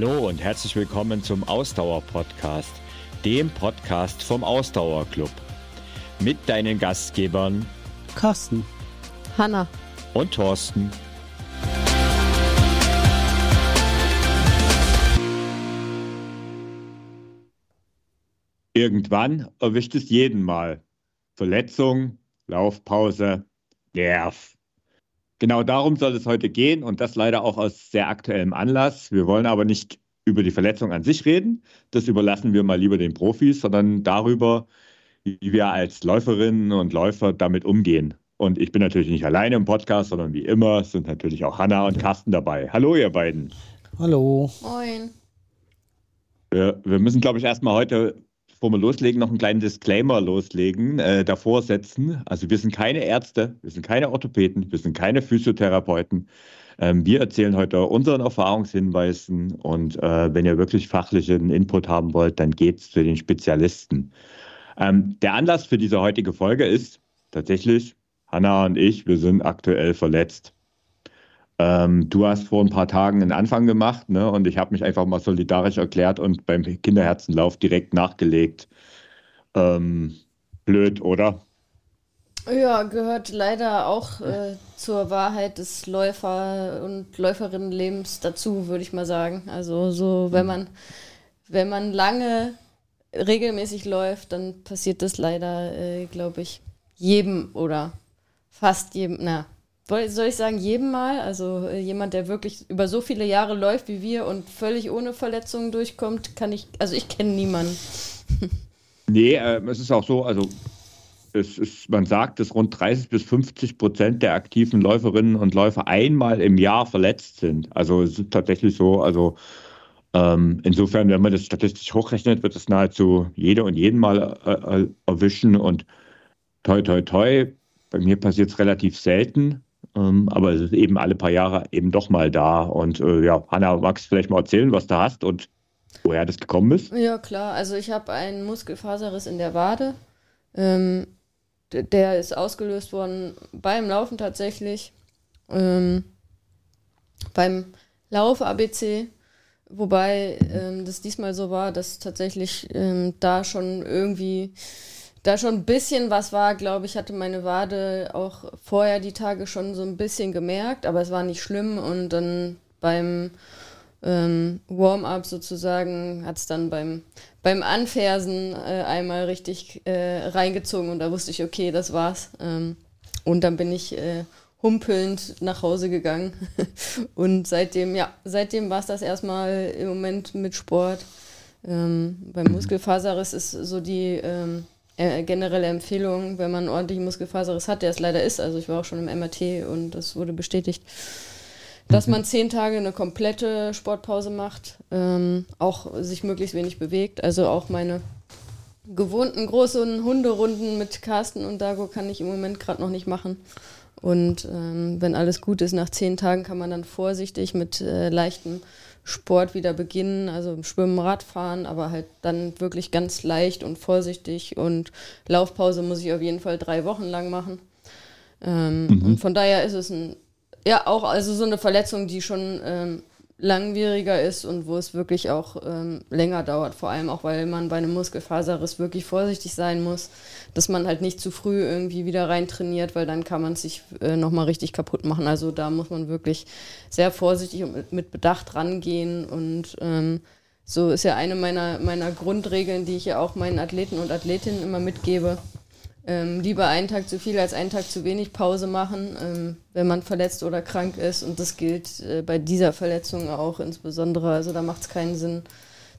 Hallo und herzlich willkommen zum Ausdauer-Podcast, dem Podcast vom Ausdauerclub. Mit deinen Gastgebern Carsten, Hanna und Thorsten. Irgendwann erwischt es jeden Mal. Verletzung, Laufpause, Nerv. Genau darum soll es heute gehen und das leider auch aus sehr aktuellem Anlass. Wir wollen aber nicht über die Verletzung an sich reden, das überlassen wir mal lieber den Profis, sondern darüber, wie wir als Läuferinnen und Läufer damit umgehen. Und ich bin natürlich nicht alleine im Podcast, sondern wie immer sind natürlich auch Hanna und Carsten dabei. Hallo, ihr beiden. Hallo. Moin. Wir, wir müssen, glaube ich, erstmal heute bevor wir loslegen, noch einen kleinen Disclaimer loslegen, äh, davor setzen. Also wir sind keine Ärzte, wir sind keine Orthopäden, wir sind keine Physiotherapeuten. Ähm, wir erzählen heute unseren Erfahrungshinweisen und äh, wenn ihr wirklich fachlichen Input haben wollt, dann geht's zu den Spezialisten. Ähm, der Anlass für diese heutige Folge ist tatsächlich, Hanna und ich, wir sind aktuell verletzt. Ähm, du hast vor ein paar Tagen einen Anfang gemacht ne? und ich habe mich einfach mal solidarisch erklärt und beim Kinderherzenlauf direkt nachgelegt. Ähm, blöd, oder? Ja, gehört leider auch äh, zur Wahrheit des Läufer- und Läuferinnenlebens dazu, würde ich mal sagen. Also so, wenn man, wenn man lange regelmäßig läuft, dann passiert das leider, äh, glaube ich, jedem oder fast jedem, na, soll ich sagen, jedem Mal? Also äh, jemand, der wirklich über so viele Jahre läuft wie wir und völlig ohne Verletzungen durchkommt, kann ich, also ich kenne niemanden. nee, äh, es ist auch so, also ist, man sagt, dass rund 30 bis 50 Prozent der aktiven Läuferinnen und Läufer einmal im Jahr verletzt sind. Also es ist tatsächlich so, also ähm, insofern, wenn man das statistisch hochrechnet, wird es nahezu jeder und jeden mal äh, äh erwischen und toi toi toi, bei mir passiert es relativ selten. Ähm, aber es ist eben alle paar Jahre eben doch mal da. Und äh, ja, Hanna, magst du vielleicht mal erzählen, was du hast und woher das gekommen ist? Ja, klar. Also ich habe einen Muskelfaserriss in der Wade. Ähm, der ist ausgelöst worden beim Laufen tatsächlich. Ähm, beim Lauf-ABC. Wobei ähm, das diesmal so war, dass tatsächlich ähm, da schon irgendwie da schon ein bisschen was war, glaube ich, hatte meine Wade auch vorher die Tage schon so ein bisschen gemerkt, aber es war nicht schlimm und dann beim ähm, Warm-up sozusagen hat es dann beim, beim Anfersen äh, einmal richtig äh, reingezogen und da wusste ich, okay, das war's. Ähm, und dann bin ich äh, humpelnd nach Hause gegangen und seitdem, ja, seitdem war es das erstmal im Moment mit Sport. Ähm, beim Muskelfaserriss ist so die ähm, äh, generelle Empfehlung, wenn man einen ordentlichen Muskelfaserriss hat, der es leider ist, also ich war auch schon im MRT und das wurde bestätigt, dass man zehn Tage eine komplette Sportpause macht, ähm, auch sich möglichst wenig bewegt. Also auch meine gewohnten großen Hunderunden mit Carsten und Dago kann ich im Moment gerade noch nicht machen. Und ähm, wenn alles gut ist, nach zehn Tagen kann man dann vorsichtig mit äh, leichtem Sport wieder beginnen, also Schwimmen, Radfahren, aber halt dann wirklich ganz leicht und vorsichtig und Laufpause muss ich auf jeden Fall drei Wochen lang machen. Ähm, mhm. Und von daher ist es ein, ja, auch also so eine Verletzung, die schon ähm, langwieriger ist und wo es wirklich auch ähm, länger dauert, vor allem auch, weil man bei einem Muskelfaserriss wirklich vorsichtig sein muss, dass man halt nicht zu früh irgendwie wieder rein trainiert, weil dann kann man sich äh, nochmal richtig kaputt machen. Also da muss man wirklich sehr vorsichtig und mit, Bedacht rangehen und ähm, so ist ja eine meiner, meiner Grundregeln, die ich ja auch meinen Athleten und Athletinnen immer mitgebe ähm, lieber einen Tag zu viel als einen Tag zu wenig Pause machen, ähm, wenn man verletzt oder krank ist. Und das gilt äh, bei dieser Verletzung auch insbesondere. Also da macht es keinen Sinn,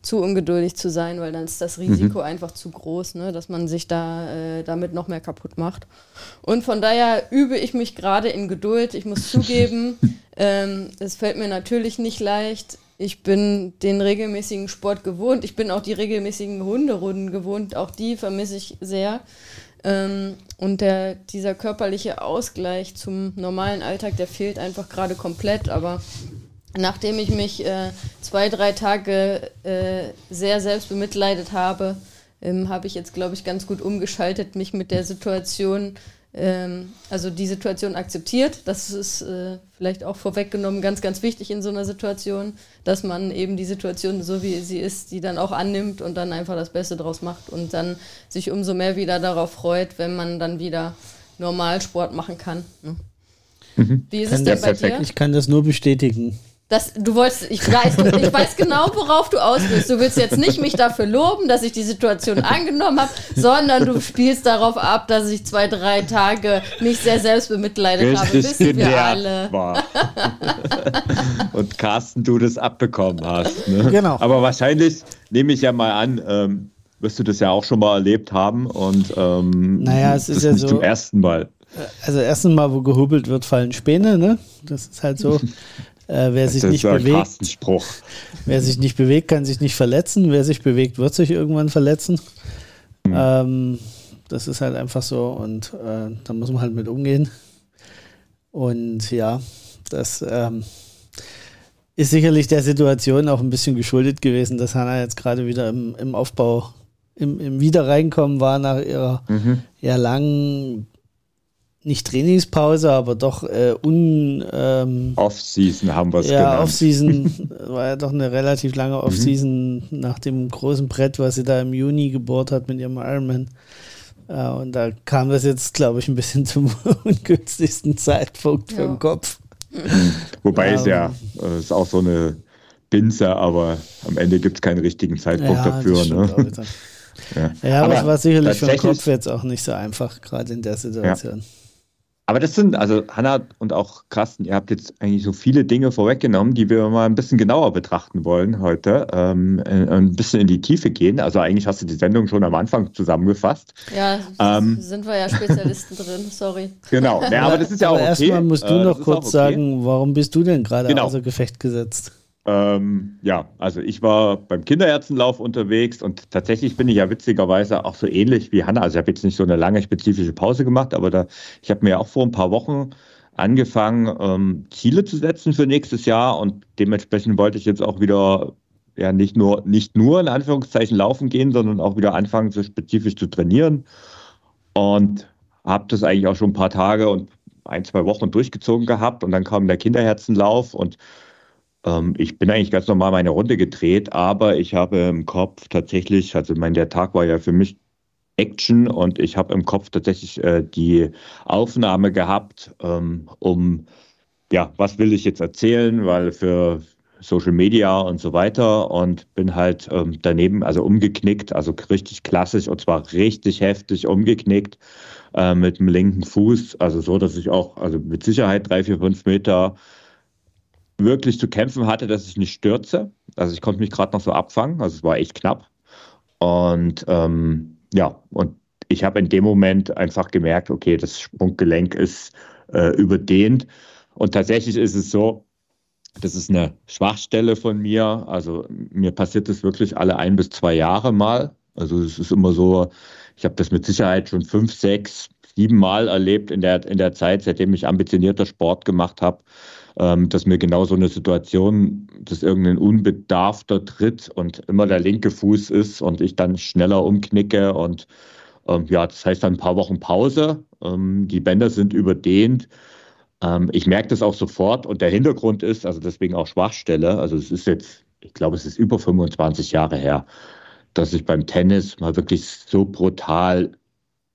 zu ungeduldig zu sein, weil dann ist das Risiko mhm. einfach zu groß, ne, dass man sich da äh, damit noch mehr kaputt macht. Und von daher übe ich mich gerade in Geduld. Ich muss zugeben, ähm, es fällt mir natürlich nicht leicht. Ich bin den regelmäßigen Sport gewohnt. Ich bin auch die regelmäßigen Hunderunden gewohnt. Auch die vermisse ich sehr. Ähm, und der, dieser körperliche Ausgleich zum normalen Alltag, der fehlt einfach gerade komplett. Aber nachdem ich mich äh, zwei, drei Tage äh, sehr selbst bemitleidet habe, ähm, habe ich jetzt, glaube ich, ganz gut umgeschaltet, mich mit der Situation ähm, also die Situation akzeptiert. Das ist äh, vielleicht auch vorweggenommen ganz, ganz wichtig in so einer Situation, dass man eben die Situation so wie sie ist, die dann auch annimmt und dann einfach das Beste draus macht und dann sich umso mehr wieder darauf freut, wenn man dann wieder normal Sport machen kann. Ne? Mhm. Wie ist kann es denn bei dir? Ich kann das nur bestätigen. Das, du wolltest, ich weiß, ich weiß genau, worauf du aus willst. Du willst jetzt nicht mich dafür loben, dass ich die Situation angenommen habe, sondern du spielst darauf ab, dass ich zwei, drei Tage nicht sehr selbstbemitleidet habe. Wissen wir alle. War. Und Carsten, du das abbekommen hast. Ne? Genau. Aber wahrscheinlich nehme ich ja mal an, ähm, wirst du das ja auch schon mal erlebt haben und ähm, naja, es ist ja nicht so. Zum ersten Mal. Also erstens Mal, wo gehobelt wird, fallen Späne, ne? Das ist halt so. Äh, wer sich nicht bewegt, wer sich nicht bewegt, kann sich nicht verletzen. Wer sich bewegt, wird sich irgendwann verletzen. Mhm. Ähm, das ist halt einfach so und äh, da muss man halt mit umgehen. Und ja, das ähm, ist sicherlich der Situation auch ein bisschen geschuldet gewesen, dass Hanna jetzt gerade wieder im, im Aufbau, im, im Wiederreinkommen war nach ihrer mhm. ja langen nicht Trainingspause, aber doch äh, un. Ähm, Off-Season haben wir es ja, genannt. Off-Season war ja doch eine relativ lange mhm. Off-Season mhm. nach dem großen Brett, was sie da im Juni gebohrt hat mit ihrem Ironman. Äh, und da kam das jetzt, glaube ich, ein bisschen zum ungünstigsten Zeitpunkt ja. für den Kopf. Wobei ähm, es ja äh, ist auch so eine Binse, aber am Ende gibt es keinen richtigen Zeitpunkt ja, dafür. Ne? Ja, ja aber, aber es war sicherlich für den Kopf jetzt auch nicht so einfach, gerade in der Situation. Ja. Aber das sind, also Hanna und auch Carsten, ihr habt jetzt eigentlich so viele Dinge vorweggenommen, die wir mal ein bisschen genauer betrachten wollen heute, ähm, äh, ein bisschen in die Tiefe gehen. Also eigentlich hast du die Sendung schon am Anfang zusammengefasst. Ja, ähm, sind wir ja Spezialisten drin, sorry. Genau, ja, aber das ist ja auch okay. Erstmal musst du äh, noch kurz okay. sagen, warum bist du denn gerade genau. außer Gefecht gesetzt? Ähm, ja, also ich war beim Kinderärztenlauf unterwegs und tatsächlich bin ich ja witzigerweise auch so ähnlich wie Hanna. Also ich habe jetzt nicht so eine lange spezifische Pause gemacht, aber da, ich habe mir auch vor ein paar Wochen angefangen, ähm, Ziele zu setzen für nächstes Jahr und dementsprechend wollte ich jetzt auch wieder ja nicht nur nicht nur in Anführungszeichen laufen gehen, sondern auch wieder anfangen, so spezifisch zu trainieren und habe das eigentlich auch schon ein paar Tage und ein zwei Wochen durchgezogen gehabt und dann kam der Kinderherzenlauf und ähm, ich bin eigentlich ganz normal meine Runde gedreht, aber ich habe im Kopf tatsächlich, also mein, der Tag war ja für mich Action und ich habe im Kopf tatsächlich äh, die Aufnahme gehabt, ähm, um, ja, was will ich jetzt erzählen, weil für Social Media und so weiter und bin halt ähm, daneben, also umgeknickt, also richtig klassisch und zwar richtig heftig umgeknickt äh, mit dem linken Fuß, also so, dass ich auch, also mit Sicherheit drei, vier, fünf Meter wirklich zu kämpfen hatte, dass ich nicht stürze. Also ich konnte mich gerade noch so abfangen, also es war echt knapp. Und ähm, ja, und ich habe in dem Moment einfach gemerkt, okay, das Sprunggelenk ist äh, überdehnt. Und tatsächlich ist es so, das ist eine Schwachstelle von mir. Also mir passiert das wirklich alle ein bis zwei Jahre mal. Also es ist immer so, ich habe das mit Sicherheit schon fünf, sechs, sieben Mal erlebt in der, in der Zeit, seitdem ich ambitionierter Sport gemacht habe dass mir genau so eine Situation, dass irgendein unbedarfter Tritt und immer der linke Fuß ist und ich dann schneller umknicke und ähm, ja, das heißt dann ein paar Wochen Pause. Ähm, die Bänder sind überdehnt. Ähm, ich merke das auch sofort und der Hintergrund ist, also deswegen auch Schwachstelle, also es ist jetzt, ich glaube, es ist über 25 Jahre her, dass ich beim Tennis mal wirklich so brutal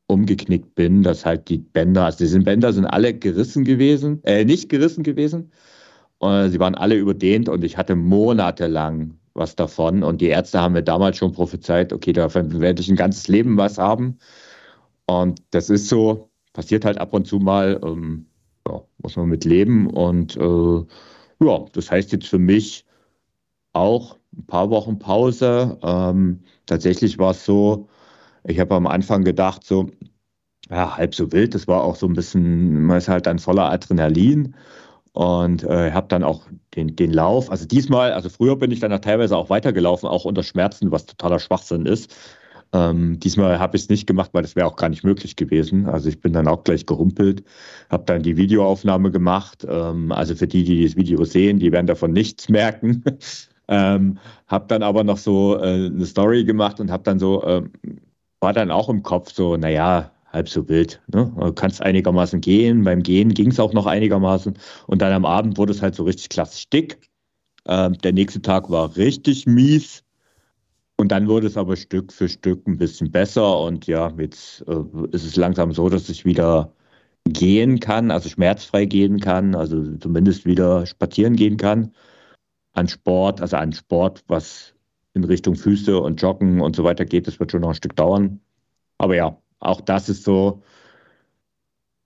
umgeknickt bin, dass halt die Bänder, also diese Bänder sind alle gerissen gewesen, äh, nicht gerissen gewesen. Und sie waren alle überdehnt und ich hatte monatelang was davon. Und die Ärzte haben mir damals schon prophezeit, okay, davon werde ich ein ganzes Leben was haben. Und das ist so, passiert halt ab und zu mal, ähm, ja, muss man mit leben. Und äh, ja, das heißt jetzt für mich auch ein paar Wochen Pause. Ähm, tatsächlich war es so, ich habe am Anfang gedacht, so, ja, halb so wild. Das war auch so ein bisschen, man ist halt dann voller Adrenalin und äh, habe dann auch den, den Lauf. Also diesmal, also früher bin ich dann teilweise auch weitergelaufen, auch unter Schmerzen, was totaler Schwachsinn ist. Ähm, diesmal habe ich es nicht gemacht, weil das wäre auch gar nicht möglich gewesen. Also ich bin dann auch gleich gerumpelt, habe dann die Videoaufnahme gemacht. Ähm, also für die, die das Video sehen, die werden davon nichts merken. ähm, habe dann aber noch so äh, eine Story gemacht und habe dann so ähm, war dann auch im Kopf so, naja, halb so wild. Ne? Du kannst einigermaßen gehen. Beim Gehen ging es auch noch einigermaßen. Und dann am Abend wurde es halt so richtig klassisch dick. Ähm, der nächste Tag war richtig mies. Und dann wurde es aber Stück für Stück ein bisschen besser. Und ja, jetzt äh, ist es langsam so, dass ich wieder gehen kann, also schmerzfrei gehen kann, also zumindest wieder spazieren gehen kann. An Sport, also an Sport, was in Richtung Füße und Joggen und so weiter geht, das wird schon noch ein Stück dauern. Aber ja, auch das ist so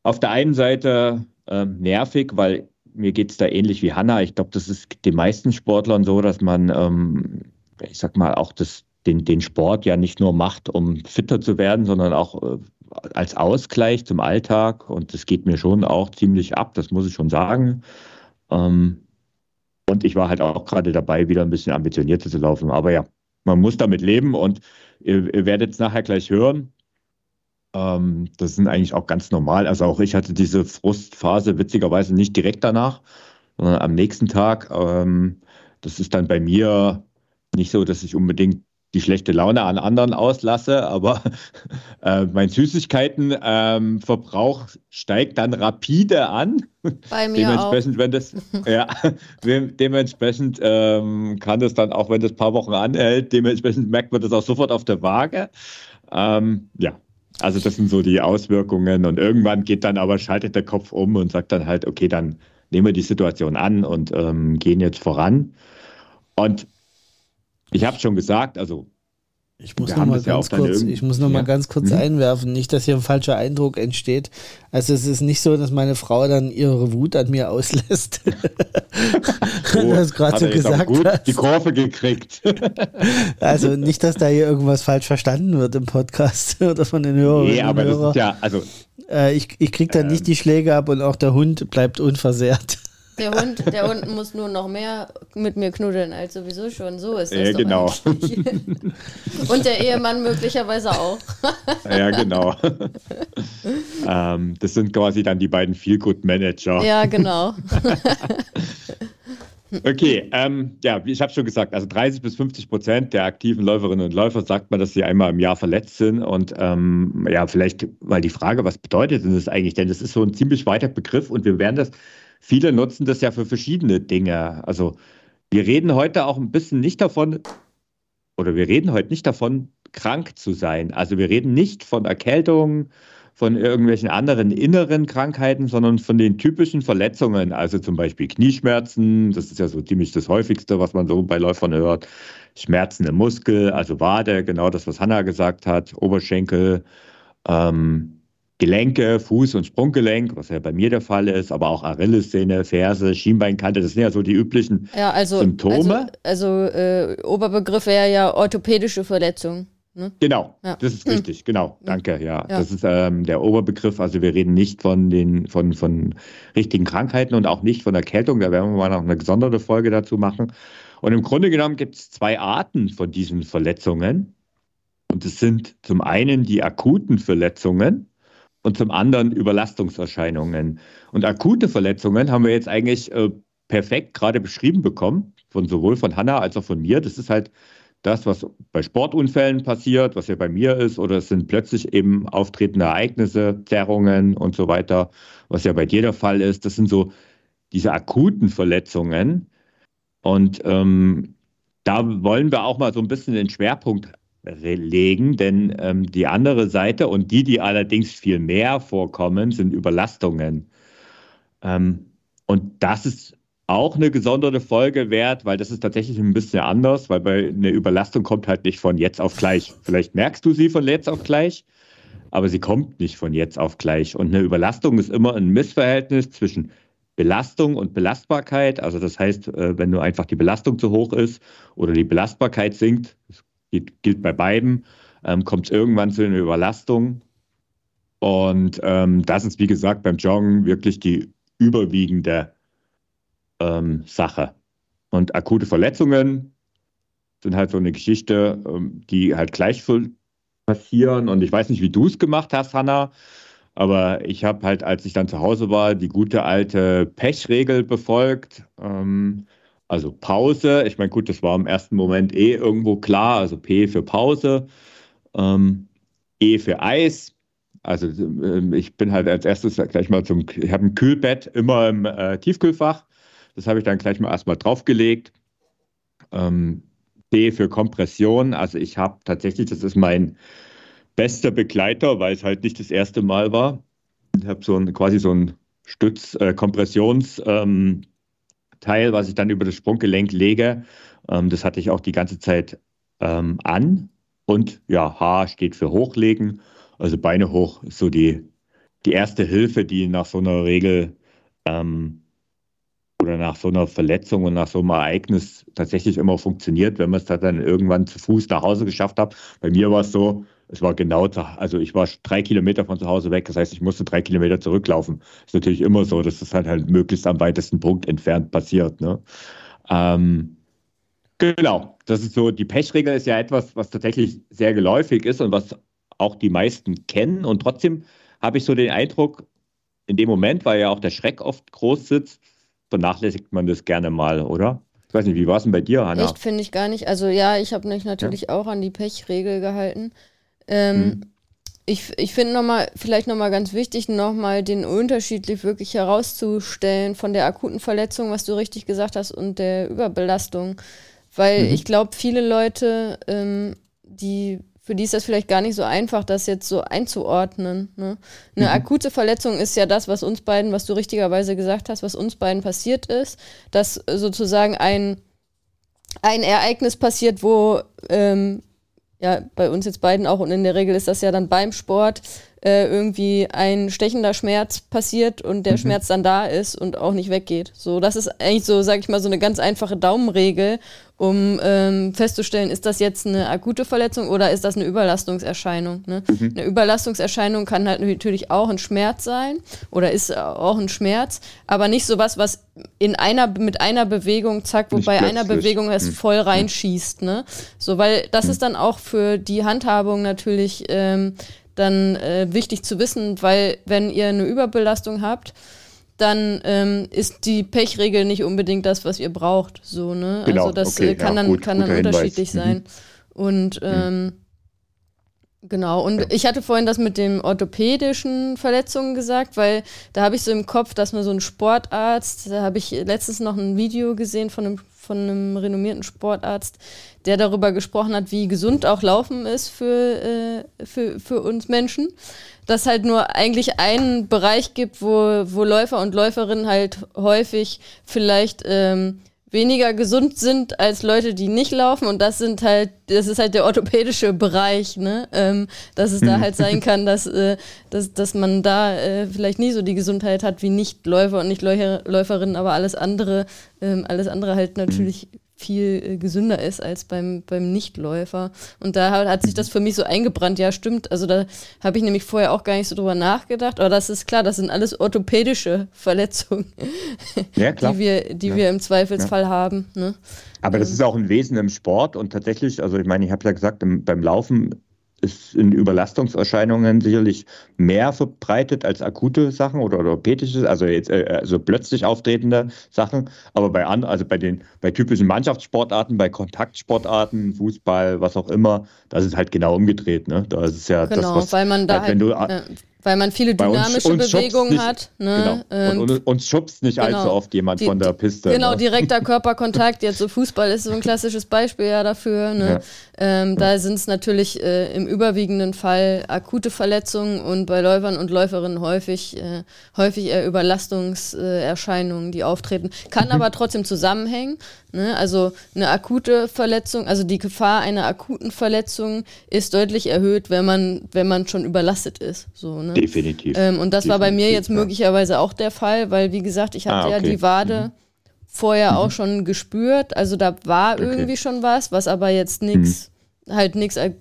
auf der einen Seite äh, nervig, weil mir geht es da ähnlich wie Hanna. Ich glaube, das ist den meisten Sportlern so, dass man, ähm, ich sag mal, auch das, den, den Sport ja nicht nur macht, um fitter zu werden, sondern auch äh, als Ausgleich zum Alltag. Und das geht mir schon auch ziemlich ab, das muss ich schon sagen. Ähm, und ich war halt auch gerade dabei, wieder ein bisschen ambitionierter zu laufen. Aber ja, man muss damit leben und ihr, ihr werdet es nachher gleich hören. Ähm, das sind eigentlich auch ganz normal. Also auch ich hatte diese Frustphase witzigerweise nicht direkt danach, sondern am nächsten Tag. Ähm, das ist dann bei mir nicht so, dass ich unbedingt die schlechte Laune an anderen auslasse, aber äh, mein Süßigkeitenverbrauch ähm, steigt dann rapide an. Bei mir dementsprechend, auch. wenn das, ja, dementsprechend ähm, kann das dann auch, wenn das ein paar Wochen anhält, dementsprechend merkt man das auch sofort auf der Waage. Ähm, ja, also das sind so die Auswirkungen und irgendwann geht dann aber, schaltet der Kopf um und sagt dann halt, okay, dann nehmen wir die Situation an und ähm, gehen jetzt voran. Und ich habe schon gesagt, also ich muss noch mal ganz ja kurz, ich muss noch ja. ganz kurz mhm. einwerfen, nicht, dass hier ein falscher Eindruck entsteht. Also es ist nicht so, dass meine Frau dann ihre Wut an mir auslässt. oh, das gerade so gesagt gut hast. die Kurve gekriegt. also nicht, dass da hier irgendwas falsch verstanden wird im Podcast oder von den Hörern. Nee, aber Hörer. das ist ja, also äh, ich, ich krieg dann ähm, nicht die Schläge ab und auch der Hund bleibt unversehrt. Der Hund, der Hund muss nur noch mehr mit mir knuddeln als sowieso schon. So ist das. Ja, genau. Und der Ehemann möglicherweise auch. ja, genau. ähm, das sind quasi dann die beiden Feel-Good-Manager. Ja, genau. Okay, ähm, ja, ich habe schon gesagt, also 30 bis 50 Prozent der aktiven Läuferinnen und Läufer sagt man, dass sie einmal im Jahr verletzt sind. Und ähm, ja, vielleicht mal die Frage, was bedeutet denn das eigentlich? Denn das ist so ein ziemlich weiter Begriff und wir werden das viele nutzen das ja für verschiedene Dinge. Also wir reden heute auch ein bisschen nicht davon, oder wir reden heute nicht davon, krank zu sein. Also wir reden nicht von Erkältung, von irgendwelchen anderen inneren Krankheiten, sondern von den typischen Verletzungen, also zum Beispiel Knieschmerzen, das ist ja so ziemlich das häufigste, was man so bei Läufern hört, Schmerzen im Muskel, also Wade, genau das, was Hanna gesagt hat, Oberschenkel, ähm, Gelenke, Fuß- und Sprunggelenk, was ja bei mir der Fall ist, aber auch Achillessehne, Ferse, Schienbeinkante, das sind ja so die üblichen ja, also, Symptome. Also, also äh, Oberbegriff wäre ja orthopädische Verletzung. Ne? Genau, ja. das ist hm. richtig, genau, hm. danke, ja. ja. Das ist ähm, der Oberbegriff, also wir reden nicht von den, von, von richtigen Krankheiten und auch nicht von Erkältung, da werden wir mal noch eine gesonderte Folge dazu machen. Und im Grunde genommen gibt es zwei Arten von diesen Verletzungen. Und es sind zum einen die akuten Verletzungen, und zum anderen Überlastungserscheinungen. Und akute Verletzungen haben wir jetzt eigentlich äh, perfekt gerade beschrieben bekommen, von sowohl von Hanna als auch von mir. Das ist halt das, was bei Sportunfällen passiert, was ja bei mir ist, oder es sind plötzlich eben auftretende Ereignisse, Zerrungen und so weiter, was ja bei dir der Fall ist. Das sind so diese akuten Verletzungen. Und ähm, da wollen wir auch mal so ein bisschen den Schwerpunkt legen, denn ähm, die andere Seite und die, die allerdings viel mehr vorkommen, sind Überlastungen. Ähm, und das ist auch eine gesonderte Folge wert, weil das ist tatsächlich ein bisschen anders, weil bei eine Überlastung kommt halt nicht von jetzt auf gleich. Vielleicht merkst du sie von jetzt auf gleich, aber sie kommt nicht von jetzt auf gleich. Und eine Überlastung ist immer ein Missverhältnis zwischen Belastung und Belastbarkeit. Also das heißt, äh, wenn nur einfach die Belastung zu hoch ist oder die Belastbarkeit sinkt, gilt, gilt bei beiden, ähm, kommt es irgendwann zu einer Überlastung. Und ähm, das ist, wie gesagt, beim Joggen wirklich die überwiegende ähm, Sache. Und akute Verletzungen sind halt so eine Geschichte, ähm, die halt gleich passieren. Und ich weiß nicht, wie du es gemacht hast, Hanna, aber ich habe halt, als ich dann zu Hause war, die gute alte Pechregel befolgt. Ähm, also Pause, ich meine, gut, das war im ersten Moment eh irgendwo klar, also P für Pause, ähm, E für Eis. Also ähm, ich bin halt als erstes gleich mal zum, ich habe ein Kühlbett immer im äh, Tiefkühlfach. Das habe ich dann gleich mal erstmal draufgelegt. Ähm, B für Kompression. Also ich habe tatsächlich, das ist mein bester Begleiter, weil es halt nicht das erste Mal war. Ich habe so ein, quasi so ein Stütz-Kompressionsteil, äh, ähm, was ich dann über das Sprunggelenk lege. Ähm, das hatte ich auch die ganze Zeit ähm, an. Und ja, H steht für hochlegen. Also Beine hoch ist so die, die erste Hilfe, die nach so einer Regel ähm, oder nach so einer Verletzung und nach so einem Ereignis tatsächlich immer funktioniert, wenn man es dann irgendwann zu Fuß nach Hause geschafft hat. Bei mir war es so, es war genau, also ich war drei Kilometer von zu Hause weg, das heißt, ich musste drei Kilometer zurücklaufen. Ist natürlich immer so, dass das halt, halt möglichst am weitesten Punkt entfernt passiert. Ne? Ähm, genau, das ist so, die Pechregel ist ja etwas, was tatsächlich sehr geläufig ist und was auch die meisten kennen. Und trotzdem habe ich so den Eindruck, in dem Moment, weil ja auch der Schreck oft groß sitzt, vernachlässigt man das gerne mal, oder? Ich weiß nicht, wie war es denn bei dir, Hanna? Echt finde ich gar nicht. Also ja, ich habe mich natürlich ja. auch an die Pechregel gehalten. Ähm, hm. Ich, ich finde nochmal, vielleicht nochmal ganz wichtig, nochmal den Unterschied wirklich herauszustellen von der akuten Verletzung, was du richtig gesagt hast, und der Überbelastung. Weil mhm. ich glaube, viele Leute, ähm, die für die ist das vielleicht gar nicht so einfach, das jetzt so einzuordnen. Ne? Eine mhm. akute Verletzung ist ja das, was uns beiden, was du richtigerweise gesagt hast, was uns beiden passiert ist, dass sozusagen ein, ein Ereignis passiert, wo ähm, ja bei uns jetzt beiden auch. Und in der Regel ist das ja dann beim Sport äh, irgendwie ein stechender Schmerz passiert und der mhm. Schmerz dann da ist und auch nicht weggeht. So, das ist eigentlich so, sag ich mal, so eine ganz einfache Daumenregel um ähm, festzustellen, ist das jetzt eine akute Verletzung oder ist das eine Überlastungserscheinung. Ne? Mhm. Eine Überlastungserscheinung kann halt natürlich auch ein Schmerz sein oder ist auch ein Schmerz, aber nicht sowas, was in einer mit einer Bewegung zack, wobei einer Bewegung es mhm. voll reinschießt. Ne? So, weil das mhm. ist dann auch für die Handhabung natürlich ähm, dann äh, wichtig zu wissen, weil wenn ihr eine Überbelastung habt, dann ähm, ist die Pechregel nicht unbedingt das, was ihr braucht. So, ne? Genau, also das okay, äh, kann ja, dann, gut, kann dann unterschiedlich Hinweis. sein. Mhm. Und ähm, mhm. Genau, und ja. ich hatte vorhin das mit den orthopädischen Verletzungen gesagt, weil da habe ich so im Kopf, dass man so ein Sportarzt, da habe ich letztens noch ein Video gesehen von einem, von einem renommierten Sportarzt, der darüber gesprochen hat, wie gesund auch Laufen ist für, äh, für, für uns Menschen dass halt nur eigentlich einen Bereich gibt, wo, wo Läufer und Läuferinnen halt häufig vielleicht ähm, weniger gesund sind als Leute, die nicht laufen. Und das sind halt, das ist halt der orthopädische Bereich, ne? Ähm, dass es da mhm. halt sein kann, dass, äh, dass, dass man da äh, vielleicht nie so die Gesundheit hat wie Nichtläufer und Nichtläuferinnen, aber alles andere, ähm, alles andere halt natürlich viel äh, gesünder ist als beim, beim Nichtläufer. Und da hat, hat, sich das für mich so eingebrannt. Ja, stimmt. Also da habe ich nämlich vorher auch gar nicht so drüber nachgedacht. Aber das ist klar, das sind alles orthopädische Verletzungen, ja, die, wir, die ja. wir im Zweifelsfall ja. haben. Ne? Aber das ähm. ist auch ein Wesen im Sport und tatsächlich, also ich meine, ich habe ja gesagt, im, beim Laufen ist in Überlastungserscheinungen sicherlich mehr verbreitet als akute Sachen oder orthopädische, also jetzt äh, also plötzlich auftretende Sachen. Aber bei an, also bei den bei typischen Mannschaftssportarten, bei Kontaktsportarten, Fußball, was auch immer, das ist halt genau umgedreht. Ne? Da ist es ja genau, das, was, weil man da halt, wenn du, äh, weil man viele dynamische uns, uns Bewegungen nicht, hat. Ne? Genau. Und, und, uns schubst nicht genau. allzu oft jemand die, von der Piste. Genau, ne? direkter Körperkontakt. Jetzt so Fußball ist so ein klassisches Beispiel ja dafür. Ne? Ja. Ähm, ja. Da sind es natürlich äh, im überwiegenden Fall akute Verletzungen und bei Läufern und Läuferinnen häufig, äh, häufig eher Überlastungserscheinungen, die auftreten. Kann mhm. aber trotzdem zusammenhängen. Ne? Also eine akute Verletzung, also die Gefahr einer akuten Verletzung ist deutlich erhöht, wenn man, wenn man schon überlastet ist. So, ne? Definitiv. Ähm, und das Definitiv, war bei mir jetzt möglicherweise auch der Fall, weil wie gesagt, ich hatte ah, okay. ja die Wade mhm. vorher mhm. auch schon gespürt. Also da war okay. irgendwie schon was, was aber jetzt nichts. Mhm halt nichts, äh,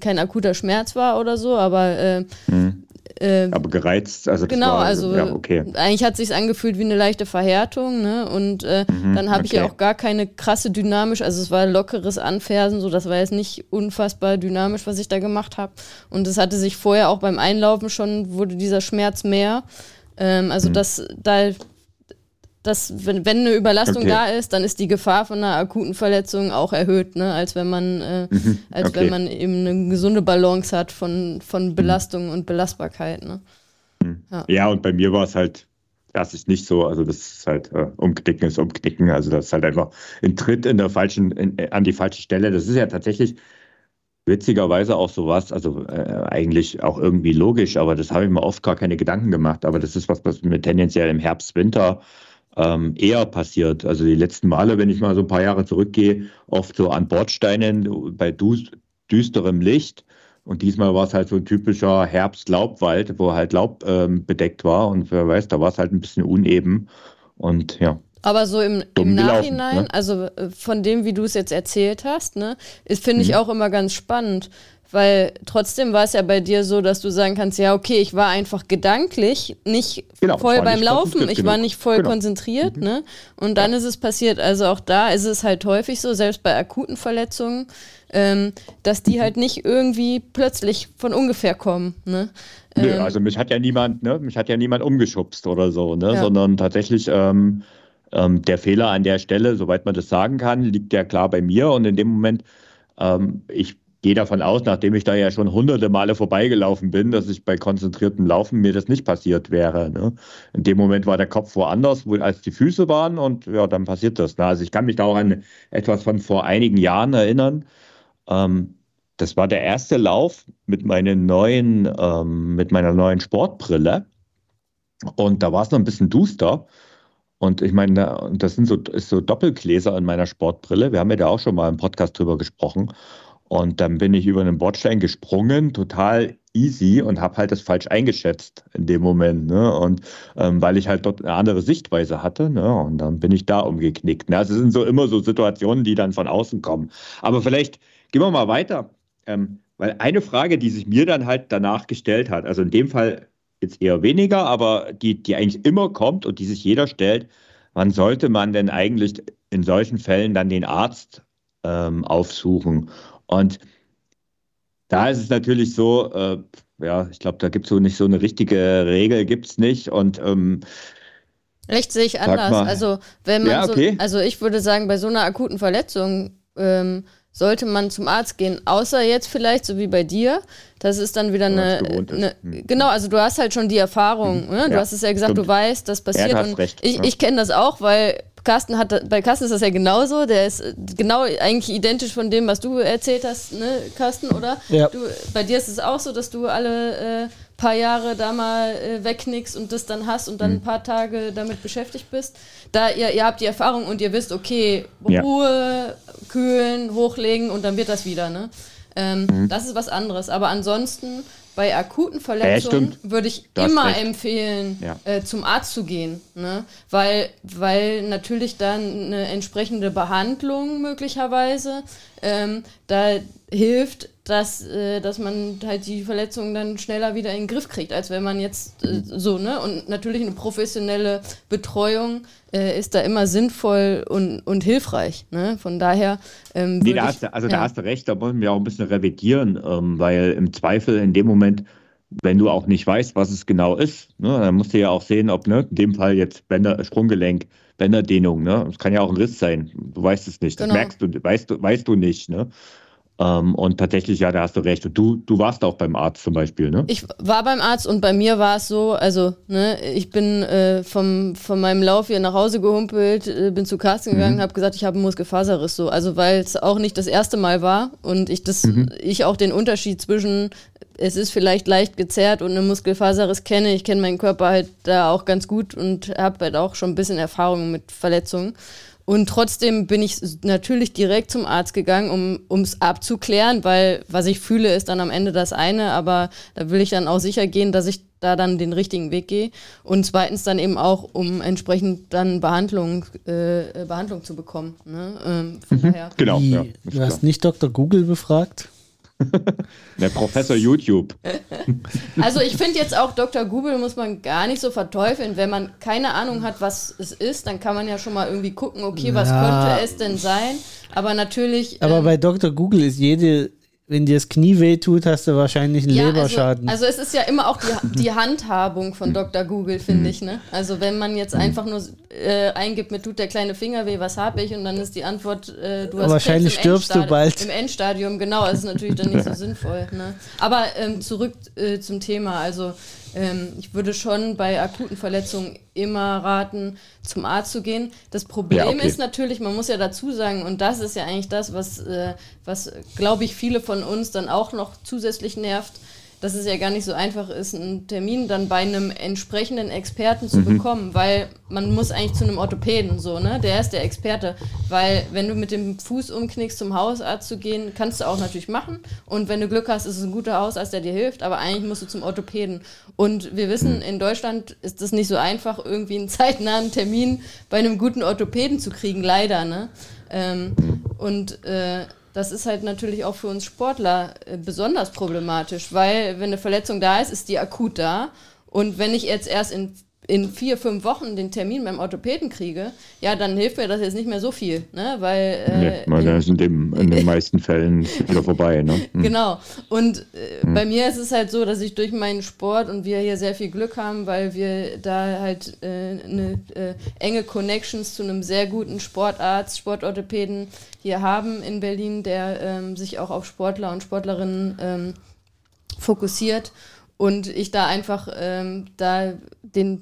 kein akuter Schmerz war oder so, aber äh, mhm. Äh, aber gereizt, also das genau, war, also ja, okay. eigentlich hat sich angefühlt wie eine leichte Verhärtung, ne? Und äh, mhm, dann habe okay. ich ja auch gar keine krasse dynamisch, also es war lockeres Anfersen, so das war jetzt nicht unfassbar dynamisch, was ich da gemacht habe. Und es hatte sich vorher auch beim Einlaufen schon wurde dieser Schmerz mehr. Ähm, also mhm. das da dass wenn, wenn eine Überlastung okay. da ist, dann ist die Gefahr von einer akuten Verletzung auch erhöht, ne? als wenn man, äh, mhm. als okay. wenn man eben eine gesunde Balance hat von, von mhm. Belastung mhm. und Belastbarkeit. Ne? Mhm. Ja. ja, und bei mir war es halt das ist nicht so, also das ist halt äh, umknicken ist umknicken, also das ist halt einfach ein Tritt in der falschen, in, an die falsche Stelle. Das ist ja tatsächlich witzigerweise auch sowas, also äh, eigentlich auch irgendwie logisch, aber das habe ich mir oft gar keine Gedanken gemacht. Aber das ist was, was mir tendenziell im Herbst, Winter ähm, eher passiert. Also die letzten Male, wenn ich mal so ein paar Jahre zurückgehe, oft so an Bordsteinen bei düsterem Licht. Und diesmal war es halt so ein typischer Herbst-Laubwald, wo halt Laub ähm, bedeckt war. Und wer weiß, da war es halt ein bisschen uneben. Und ja, aber so im, im Nachhinein, ne? also äh, von dem, wie du es jetzt erzählt hast, ne, finde ich mhm. auch immer ganz spannend. Weil trotzdem war es ja bei dir so, dass du sagen kannst, ja, okay, ich war einfach gedanklich nicht genau, voll beim Laufen, ich war nicht voll genau. konzentriert, mhm. ne? Und dann ja. ist es passiert. Also auch da ist es halt häufig so, selbst bei akuten Verletzungen, ähm, dass die halt nicht irgendwie plötzlich von ungefähr kommen, ne? Nö, ähm, also mich hat ja niemand, ne, mich hat ja niemand umgeschubst oder so, ne? Ja. Sondern tatsächlich ähm, ähm, der Fehler an der Stelle, soweit man das sagen kann, liegt ja klar bei mir. Und in dem Moment, ähm, ich gehe davon aus, nachdem ich da ja schon hunderte Male vorbeigelaufen bin, dass ich bei konzentriertem Laufen mir das nicht passiert wäre. Ne? In dem Moment war der Kopf woanders, wo, als die Füße waren und ja, dann passiert das. Ne? Also ich kann mich da auch an etwas von vor einigen Jahren erinnern. Ähm, das war der erste Lauf mit, meinen neuen, ähm, mit meiner neuen Sportbrille. Und da war es noch ein bisschen duster. Und ich meine, das sind so, ist so Doppelgläser in meiner Sportbrille. Wir haben ja da auch schon mal im Podcast drüber gesprochen. Und dann bin ich über einen Bordstein gesprungen, total easy und habe halt das falsch eingeschätzt in dem Moment. Ne? Und ähm, weil ich halt dort eine andere Sichtweise hatte, ne? und dann bin ich da umgeknickt. Ne? Also es sind so immer so Situationen, die dann von außen kommen. Aber vielleicht gehen wir mal weiter. Ähm, weil eine Frage, die sich mir dann halt danach gestellt hat, also in dem Fall jetzt eher weniger, aber die, die eigentlich immer kommt und die sich jeder stellt, wann sollte man denn eigentlich in solchen Fällen dann den Arzt ähm, aufsuchen? Und da ist es natürlich so, äh, ja, ich glaube, da gibt es so nicht so eine richtige Regel, gibt es nicht. Und ähm, Recht sehe ich anders. Also, wenn man ja, okay. so, also ich würde sagen, bei so einer akuten Verletzung ähm, sollte man zum Arzt gehen. Außer jetzt vielleicht, so wie bei dir. Das ist dann wieder eine, eine hm. Genau, also du hast halt schon die Erfahrung. Hm. Ne? Du ja, hast es ja gesagt, stimmt. du weißt, das passiert. und recht, ich, ja. ich kenne das auch, weil Carsten hat, bei Carsten ist das ja genauso. Der ist genau eigentlich identisch von dem, was du erzählt hast, ne, Carsten, oder? Ja. Du, bei dir ist es auch so, dass du alle äh, paar Jahre da mal äh, wegknickst und das dann hast und dann mhm. ein paar Tage damit beschäftigt bist. Da ihr, ihr habt die Erfahrung und ihr wisst, okay, Ruhe, ja. kühlen, hochlegen und dann wird das wieder, ne? Ähm, mhm. Das ist was anderes. Aber ansonsten bei akuten Verletzungen ja, würde ich immer empfehlen, ja. äh, zum Arzt zu gehen. Ne? Weil, weil natürlich dann eine entsprechende Behandlung möglicherweise ähm, da hilft, dass, äh, dass man halt die Verletzungen dann schneller wieder in den Griff kriegt, als wenn man jetzt äh, so, ne? Und natürlich eine professionelle Betreuung äh, ist da immer sinnvoll und, und hilfreich. Ne? Von daher. Ähm, nee, da hast du, also ja. da hast du recht, da wollen wir auch ein bisschen revidieren, ähm, weil im Zweifel in dem Moment, wenn du auch nicht weißt, was es genau ist, ne, dann musst du ja auch sehen, ob ne, in dem Fall jetzt Bänder, Sprunggelenk, Bänderdehnung, ne? Es kann ja auch ein Riss sein. Du weißt es nicht. Genau. Das merkst du, weißt du, weißt du nicht, ne? Ähm, und tatsächlich, ja, da hast du recht. Und du, du warst auch beim Arzt zum Beispiel, ne? Ich war beim Arzt und bei mir war es so, also, ne, ich bin äh, vom, von meinem Lauf hier nach Hause gehumpelt, äh, bin zu Carsten gegangen, mhm. habe gesagt, ich habe einen Muskelfaserriss so. Also weil es auch nicht das erste Mal war und ich das, mhm. ich auch den Unterschied zwischen es ist vielleicht leicht gezerrt und eine Muskelfaserriss kenne. Ich kenne meinen Körper halt da auch ganz gut und habe halt auch schon ein bisschen Erfahrung mit Verletzungen. Und trotzdem bin ich natürlich direkt zum Arzt gegangen, um es abzuklären, weil was ich fühle, ist dann am Ende das eine, aber da will ich dann auch sicher gehen, dass ich da dann den richtigen Weg gehe. Und zweitens dann eben auch, um entsprechend dann Behandlung, äh, Behandlung zu bekommen. Ne? Ähm, mhm. Genau. Ja, du hast nicht Dr. Google befragt? Der Professor YouTube. Also ich finde jetzt auch Dr. Google muss man gar nicht so verteufeln. Wenn man keine Ahnung hat, was es ist, dann kann man ja schon mal irgendwie gucken, okay, was ja. könnte es denn sein? Aber natürlich. Aber ähm, bei Dr. Google ist jede wenn dir das Knie wehtut, hast du wahrscheinlich einen ja, also- Leberschaden. Also, also, es ist ja immer auch die, die Handhabung von Dr. Google, finde ich. Ne? Also wenn man jetzt einfach nur äh, eingibt, mir tut der kleine Finger weh, was habe ich? Und dann ist die Antwort, äh, du hast Wahrscheinlich stirbst du bald. Im Endstadium, genau. Das ist natürlich dann nicht so sinnvoll. Ne? Aber ähm, zurück äh, zum Thema. Also ähm, ich würde schon bei akuten Verletzungen immer raten, zum Arzt zu gehen. Das Problem ja, okay. ist natürlich, man muss ja dazu sagen, und das ist ja eigentlich das, was, äh, was glaube ich, viele von uns dann auch noch zusätzlich nervt, dass es ja gar nicht so einfach ist, einen Termin dann bei einem entsprechenden Experten zu mhm. bekommen, weil man muss eigentlich zu einem Orthopäden so, ne? Der ist der Experte, weil wenn du mit dem Fuß umknickst, zum Hausarzt zu gehen, kannst du auch natürlich machen und wenn du Glück hast, ist es ein guter Hausarzt, der dir hilft, aber eigentlich musst du zum Orthopäden und wir wissen, mhm. in Deutschland ist es nicht so einfach, irgendwie einen zeitnahen Termin bei einem guten Orthopäden zu kriegen, leider, ne? Ähm, mhm. und äh, das ist halt natürlich auch für uns Sportler äh, besonders problematisch, weil wenn eine Verletzung da ist, ist die akut da. Und wenn ich jetzt erst in in vier, fünf Wochen den Termin beim Orthopäden kriege, ja, dann hilft mir das jetzt nicht mehr so viel, ne? Weil äh, nee, das in, in den meisten Fällen wieder vorbei, ne? Hm. Genau. Und äh, hm. bei mir ist es halt so, dass ich durch meinen Sport und wir hier sehr viel Glück haben, weil wir da halt äh, eine äh, enge Connections zu einem sehr guten Sportarzt, Sportorthopäden hier haben in Berlin, der ähm, sich auch auf Sportler und Sportlerinnen ähm, fokussiert und ich da einfach ähm, da den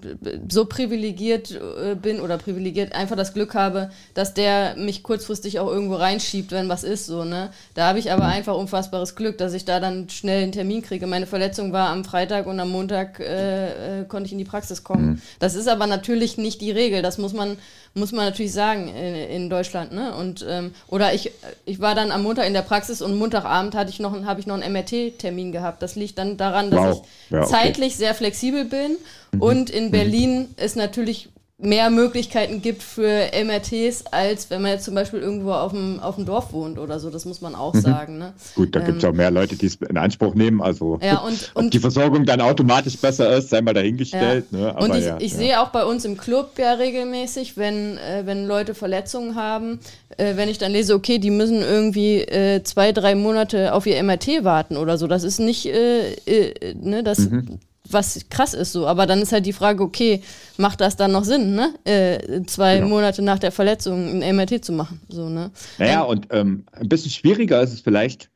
so privilegiert äh, bin oder privilegiert einfach das Glück habe, dass der mich kurzfristig auch irgendwo reinschiebt, wenn was ist so ne. Da habe ich aber einfach unfassbares Glück, dass ich da dann schnell einen Termin kriege. Meine Verletzung war am Freitag und am Montag äh, äh, konnte ich in die Praxis kommen. Mhm. Das ist aber natürlich nicht die Regel. Das muss man muss man natürlich sagen in, in Deutschland. Ne? Und, ähm, oder ich, ich war dann am Montag in der Praxis und Montagabend hatte ich noch, habe ich noch einen MRT-Termin gehabt. Das liegt dann daran, dass wow. ich ja, okay. zeitlich sehr flexibel bin. Mhm. Und in mhm. Berlin mhm. ist natürlich mehr Möglichkeiten gibt für MRTs, als wenn man jetzt zum Beispiel irgendwo auf dem, auf dem Dorf wohnt oder so. Das muss man auch mhm. sagen. Ne? Gut, da ähm, gibt es auch mehr Leute, die es in Anspruch nehmen. Also ja, und, und die Versorgung dann automatisch besser ist, sei mal dahingestellt. Ja. Ne? und ich, ja, ich sehe auch bei uns im Club ja regelmäßig, wenn, äh, wenn Leute Verletzungen haben, äh, wenn ich dann lese, okay, die müssen irgendwie äh, zwei, drei Monate auf ihr MRT warten oder so. Das ist nicht, äh, äh, ne, das, mhm was krass ist so. Aber dann ist halt die Frage, okay, macht das dann noch Sinn, ne? Äh, zwei genau. Monate nach der Verletzung ein MRT zu machen. So, ne? Naja, und ähm, ein bisschen schwieriger ist es vielleicht,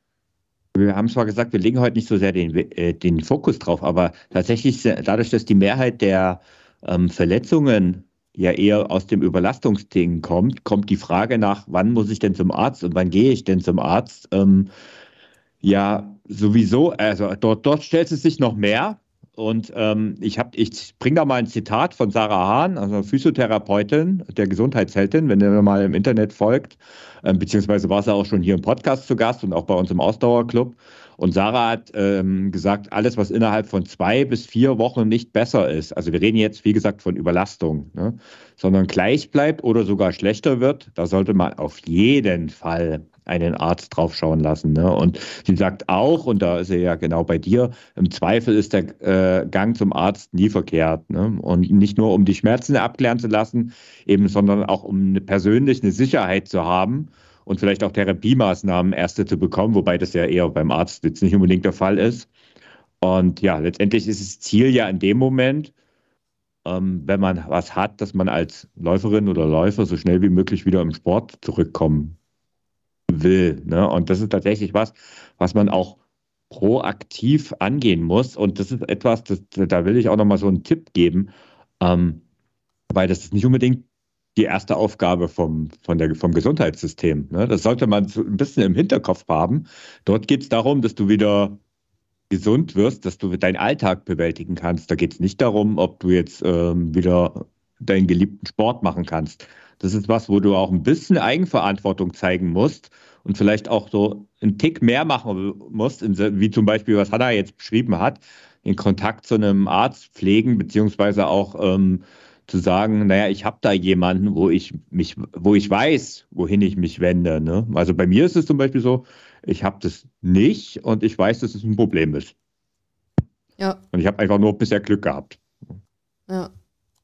wir haben zwar gesagt, wir legen heute nicht so sehr den, äh, den Fokus drauf, aber tatsächlich dadurch, dass die Mehrheit der ähm, Verletzungen ja eher aus dem Überlastungsding kommt, kommt die Frage nach, wann muss ich denn zum Arzt und wann gehe ich denn zum Arzt? Ähm, ja, sowieso, also dort, dort stellt es sich noch mehr, und ähm, ich, ich bringe da mal ein Zitat von Sarah Hahn, also Physiotherapeutin der Gesundheitsheldin, wenn ihr mal im Internet folgt, ähm, beziehungsweise war sie auch schon hier im Podcast zu Gast und auch bei uns im Ausdauerclub. Und Sarah hat ähm, gesagt, alles, was innerhalb von zwei bis vier Wochen nicht besser ist, also wir reden jetzt, wie gesagt, von Überlastung, ne, sondern gleich bleibt oder sogar schlechter wird, da sollte man auf jeden Fall einen Arzt draufschauen lassen. Ne? Und sie sagt auch, und da ist er ja genau bei dir, im Zweifel ist der äh, Gang zum Arzt nie verkehrt. Ne? Und nicht nur, um die Schmerzen abklären zu lassen, eben, sondern auch um eine, persönlich eine Sicherheit zu haben und vielleicht auch Therapiemaßnahmen erste zu bekommen, wobei das ja eher beim Arzt jetzt nicht unbedingt der Fall ist. Und ja, letztendlich ist das Ziel ja in dem Moment, ähm, wenn man was hat, dass man als Läuferin oder Läufer so schnell wie möglich wieder im Sport zurückkommen will. Ne? Und das ist tatsächlich was, was man auch proaktiv angehen muss. Und das ist etwas, das, da will ich auch nochmal so einen Tipp geben, ähm, weil das ist nicht unbedingt die erste Aufgabe vom, von der, vom Gesundheitssystem. Ne? Das sollte man so ein bisschen im Hinterkopf haben. Dort geht es darum, dass du wieder gesund wirst, dass du deinen Alltag bewältigen kannst. Da geht es nicht darum, ob du jetzt ähm, wieder deinen geliebten Sport machen kannst. Das ist was, wo du auch ein bisschen Eigenverantwortung zeigen musst und vielleicht auch so einen Tick mehr machen musst, wie zum Beispiel, was Hanna jetzt beschrieben hat, in Kontakt zu einem Arzt pflegen, beziehungsweise auch ähm, zu sagen, naja, ich habe da jemanden, wo ich mich, wo ich weiß, wohin ich mich wende. Ne? Also bei mir ist es zum Beispiel so, ich habe das nicht und ich weiß, dass es ein Problem ist. Ja. Und ich habe einfach nur bisher Glück gehabt. Ja.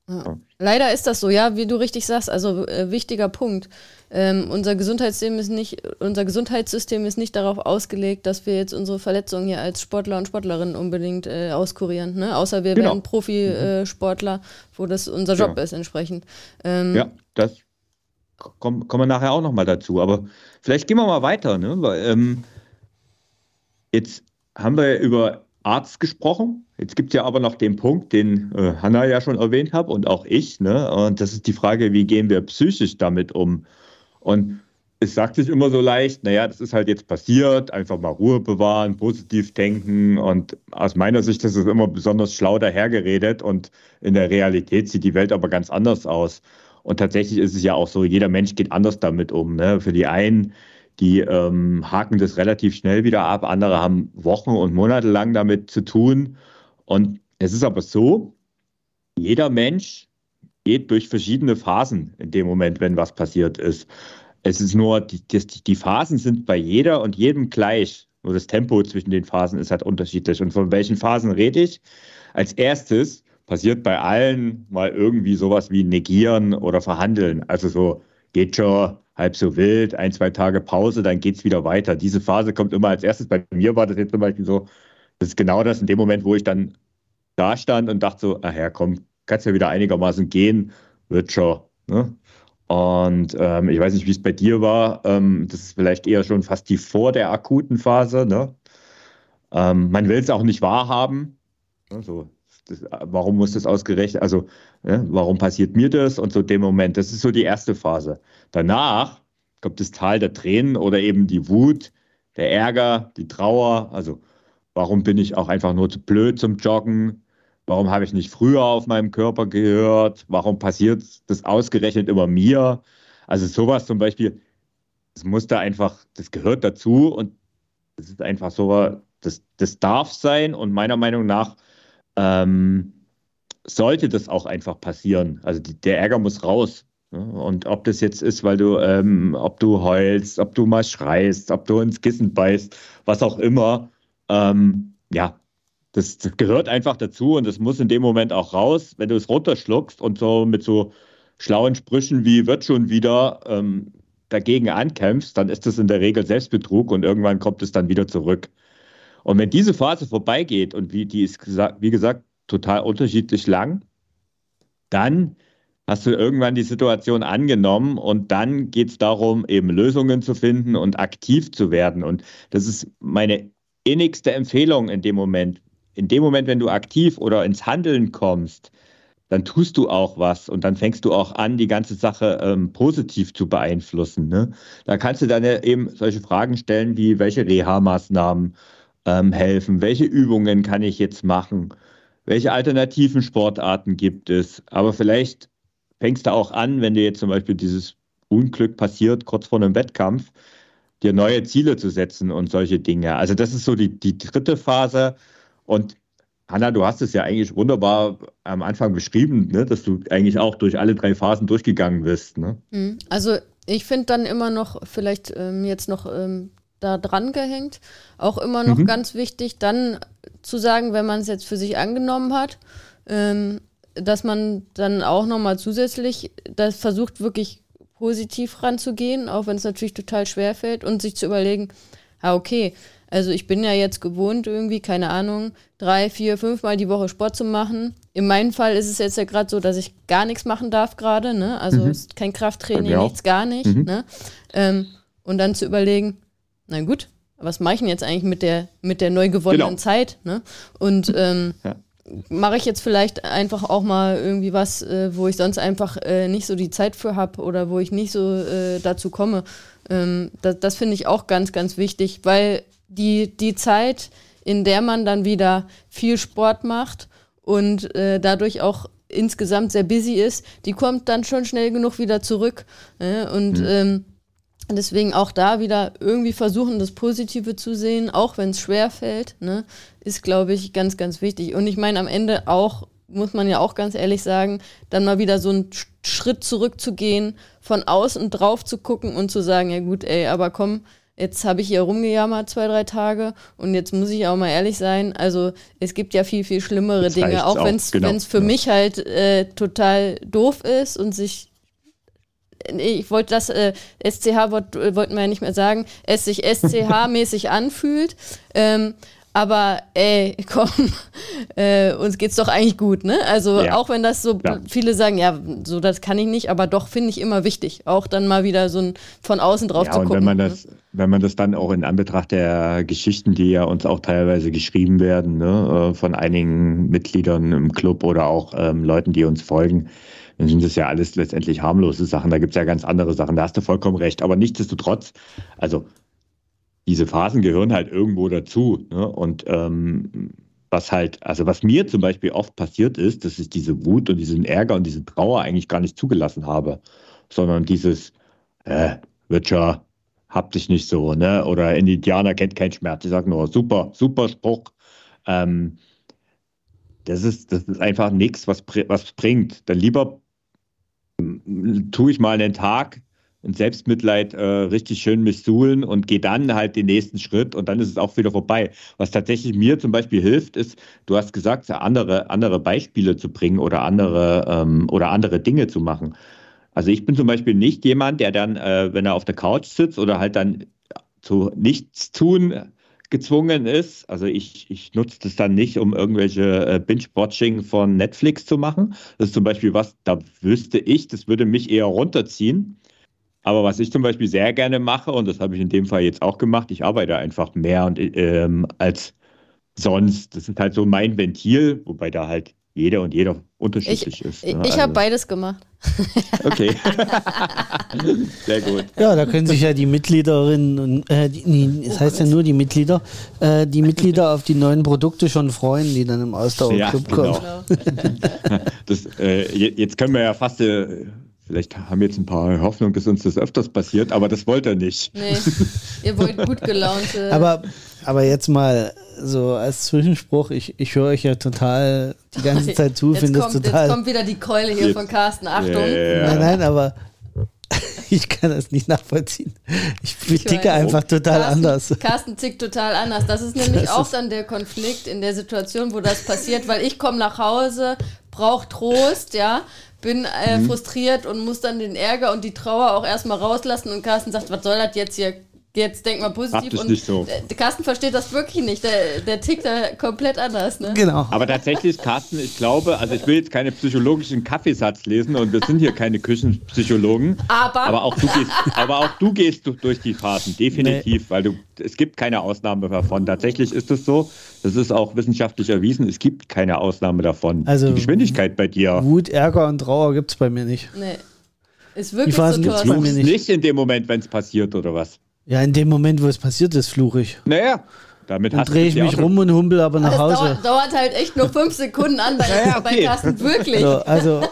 Ja. Leider ist das so, ja, wie du richtig sagst. Also äh, wichtiger Punkt. Ähm, unser Gesundheitssystem ist nicht, unser Gesundheitssystem ist nicht darauf ausgelegt, dass wir jetzt unsere Verletzungen hier als Sportler und Sportlerinnen unbedingt äh, auskurieren. Ne? Außer wir genau. werden Profisportler, äh, wo das unser Job genau. ist entsprechend. Ähm, ja, das kommen, kommen wir nachher auch nochmal dazu. Aber vielleicht gehen wir mal weiter. Ne? Weil, ähm, jetzt haben wir über Arzt gesprochen. Jetzt gibt es ja aber noch den Punkt, den äh, Hanna ja schon erwähnt hat und auch ich. Ne? Und das ist die Frage, wie gehen wir psychisch damit um? Und es sagt sich immer so leicht, naja, das ist halt jetzt passiert, einfach mal Ruhe bewahren, positiv denken. Und aus meiner Sicht ist es immer besonders schlau dahergeredet und in der Realität sieht die Welt aber ganz anders aus. Und tatsächlich ist es ja auch so, jeder Mensch geht anders damit um. Ne? Für die einen, die ähm, haken das relativ schnell wieder ab, andere haben Wochen und Monate lang damit zu tun. Und es ist aber so, jeder Mensch geht durch verschiedene Phasen in dem Moment, wenn was passiert ist. Es ist nur, die, die, die Phasen sind bei jeder und jedem gleich. Nur das Tempo zwischen den Phasen ist halt unterschiedlich. Und von welchen Phasen rede ich? Als erstes passiert bei allen mal irgendwie sowas wie negieren oder verhandeln. Also so geht schon halb so wild, ein, zwei Tage Pause, dann geht es wieder weiter. Diese Phase kommt immer als erstes. Bei mir war das jetzt zum Beispiel so, das ist genau das in dem Moment, wo ich dann da stand und dachte so, ach ja, komm, kannst ja wieder einigermaßen gehen, wird schon. Ne? Und ähm, ich weiß nicht, wie es bei dir war. Ähm, das ist vielleicht eher schon fast die vor der akuten Phase. Ne? Ähm, man will es auch nicht wahrhaben. Also, das, warum muss das ausgerechnet, also ne, warum passiert mir das? Und so dem Moment, das ist so die erste Phase. Danach kommt das Tal der Tränen oder eben die Wut, der Ärger, die Trauer. Also warum bin ich auch einfach nur zu blöd zum Joggen? Warum habe ich nicht früher auf meinem Körper gehört? Warum passiert das ausgerechnet immer mir? Also sowas zum Beispiel, das muss da einfach, das gehört dazu und das ist einfach so, das, das darf sein und meiner Meinung nach ähm, sollte das auch einfach passieren. Also die, der Ärger muss raus. Ne? Und ob das jetzt ist, weil du, ähm, ob du heulst, ob du mal schreist, ob du ins Kissen beißt, was auch immer, ähm, ja, das, das, gehört einfach dazu und das muss in dem Moment auch raus. Wenn du es runterschluckst und so mit so schlauen Sprüchen wie wird schon wieder ähm, dagegen ankämpfst, dann ist das in der Regel Selbstbetrug und irgendwann kommt es dann wieder zurück. Und wenn diese Phase vorbeigeht und wie die ist, wie gesagt, total unterschiedlich lang, dann hast du irgendwann die Situation angenommen und dann geht es darum, eben Lösungen zu finden und aktiv zu werden. Und das ist meine innigste Empfehlung in dem Moment. In dem Moment, wenn du aktiv oder ins Handeln kommst, dann tust du auch was und dann fängst du auch an, die ganze Sache ähm, positiv zu beeinflussen. Ne? Da kannst du dann ja eben solche Fragen stellen wie, welche Reha-Maßnahmen ähm, helfen, welche Übungen kann ich jetzt machen, welche alternativen Sportarten gibt es. Aber vielleicht fängst du auch an, wenn dir jetzt zum Beispiel dieses Unglück passiert, kurz vor einem Wettkampf, dir neue Ziele zu setzen und solche Dinge. Also das ist so die, die dritte Phase. Und Hanna, du hast es ja eigentlich wunderbar am Anfang beschrieben, ne, dass du eigentlich auch durch alle drei Phasen durchgegangen bist. Ne? Mhm. Also ich finde dann immer noch, vielleicht ähm, jetzt noch ähm, da dran gehängt, auch immer noch mhm. ganz wichtig, dann zu sagen, wenn man es jetzt für sich angenommen hat, ähm, dass man dann auch nochmal zusätzlich das versucht, wirklich positiv ranzugehen, auch wenn es natürlich total schwer fällt und sich zu überlegen, ah, okay, also ich bin ja jetzt gewohnt, irgendwie, keine Ahnung, drei, vier, fünf Mal die Woche Sport zu machen. In meinem Fall ist es jetzt ja gerade so, dass ich gar nichts machen darf gerade, ne? Also mhm. kein Krafttraining, nichts, gar nicht. Mhm. Ne? Ähm, und dann zu überlegen, na gut, was mache ich denn jetzt eigentlich mit der, mit der neu gewonnenen genau. Zeit? Ne? Und ähm, ja mache ich jetzt vielleicht einfach auch mal irgendwie was, äh, wo ich sonst einfach äh, nicht so die Zeit für habe oder wo ich nicht so äh, dazu komme. Ähm, das, das finde ich auch ganz, ganz wichtig, weil die, die Zeit, in der man dann wieder viel Sport macht und äh, dadurch auch insgesamt sehr busy ist, die kommt dann schon schnell genug wieder zurück. und mhm. ähm, Deswegen auch da wieder irgendwie versuchen, das Positive zu sehen, auch wenn es schwer fällt, ne, ist, glaube ich, ganz, ganz wichtig. Und ich meine, am Ende auch, muss man ja auch ganz ehrlich sagen, dann mal wieder so einen Schritt zurückzugehen, von außen drauf zu gucken und zu sagen, ja gut, ey, aber komm, Jetzt habe ich hier rumgejammert zwei, drei Tage und jetzt muss ich auch mal ehrlich sein, also es gibt ja viel, viel schlimmere jetzt Dinge, auch wenn es genau, für ja. mich halt äh, total doof ist und sich ich wollte das äh, SCH-Wort äh, wollten wir ja nicht mehr sagen, es sich SCH-mäßig anfühlt. Ähm, aber ey, komm, äh, uns geht's doch eigentlich gut, ne? Also ja. auch wenn das so ja. viele sagen, ja, so das kann ich nicht, aber doch finde ich immer wichtig, auch dann mal wieder so ein von außen drauf ja, zu gucken. Und wenn man das, ne? wenn man das dann auch in Anbetracht der Geschichten, die ja uns auch teilweise geschrieben werden, ne, äh, von einigen Mitgliedern im Club oder auch ähm, Leuten, die uns folgen, dann sind das ja alles letztendlich harmlose Sachen. Da gibt es ja ganz andere Sachen. Da hast du vollkommen recht. Aber nichtsdestotrotz, also diese Phasen gehören halt irgendwo dazu. Ne? Und ähm, was halt, also was mir zum Beispiel oft passiert ist, dass ich diese Wut und diesen Ärger und diese Trauer eigentlich gar nicht zugelassen habe, sondern dieses, äh, wird schon, hab dich nicht so, ne? Oder ein Indianer kennt keinen Schmerz. Ich sage nur, super, super Spruch. Ähm, das ist, das ist einfach nichts, was, was bringt. Dann lieber tue ich mal einen Tag in Selbstmitleid äh, richtig schön mich suhlen und gehe dann halt den nächsten Schritt und dann ist es auch wieder vorbei. Was tatsächlich mir zum Beispiel hilft, ist, du hast gesagt, andere, andere Beispiele zu bringen oder andere, ähm, oder andere Dinge zu machen. Also ich bin zum Beispiel nicht jemand, der dann, äh, wenn er auf der Couch sitzt oder halt dann zu nichts tun gezwungen ist. Also ich, ich nutze das dann nicht, um irgendwelche äh, Binge-Watching von Netflix zu machen. Das ist zum Beispiel was, da wüsste ich, das würde mich eher runterziehen. Aber was ich zum Beispiel sehr gerne mache, und das habe ich in dem Fall jetzt auch gemacht, ich arbeite einfach mehr und, ähm, als sonst. Das ist halt so mein Ventil, wobei da halt jeder und jeder unterschiedlich ich, ist. Ne? Ich, ich also. habe beides gemacht. Okay. Sehr gut. Ja, da können sich ja die Mitgliederinnen und äh, die, nee, das heißt ja nur die Mitglieder, äh, die Mitglieder auf die neuen Produkte schon freuen, die dann im Ausdauerclub ja, genau. kommen. das, äh, jetzt können wir ja fast äh, Vielleicht haben wir jetzt ein paar Hoffnung, dass uns das öfters passiert, aber das wollt ihr nicht. Nee, ihr wollt gut gelaunt. aber, aber jetzt mal so als Zwischenspruch, ich, ich höre euch ja total die ganze Zeit zu, finde es total. Jetzt kommt wieder die Keule hier jetzt. von Carsten, Achtung. Yeah. Nein, nein, aber ich kann das nicht nachvollziehen. Ich, ich ticke einfach total Carsten, anders. Carsten tickt total anders. Das ist nämlich das auch ist dann der Konflikt in der Situation, wo das passiert, weil ich komme nach Hause, brauche Trost, ja, bin äh, mhm. frustriert und muss dann den Ärger und die Trauer auch erstmal rauslassen. Und Carsten sagt, was soll das jetzt hier? Jetzt denk mal positiv. Und nicht so. Der Carsten versteht das wirklich nicht. Der, der tickt da komplett anders. Ne? Genau. Aber tatsächlich, Carsten, ich glaube, also ich will jetzt keine psychologischen Kaffeesatz lesen und wir sind hier keine Küchenpsychologen. Aber, aber, auch, du gehst, aber auch du gehst durch die Phasen, definitiv, nee. weil du, es gibt keine Ausnahme davon. Tatsächlich ist es so, das ist auch wissenschaftlich erwiesen, es gibt keine Ausnahme davon. Also die Geschwindigkeit bei dir. Wut, Ärger und Trauer gibt es bei mir nicht. Nee. Ist wirklich die Phasen so mir nicht. nicht in dem Moment, wenn es passiert oder was? Ja, in dem Moment, wo es passiert ist, fluche ich. Naja, damit Dann drehe ich mich rum und humpel aber nach Hause. Dauert, dauert, halt echt nur fünf Sekunden an bei, naja, okay. bei Carsten, wirklich. So, also,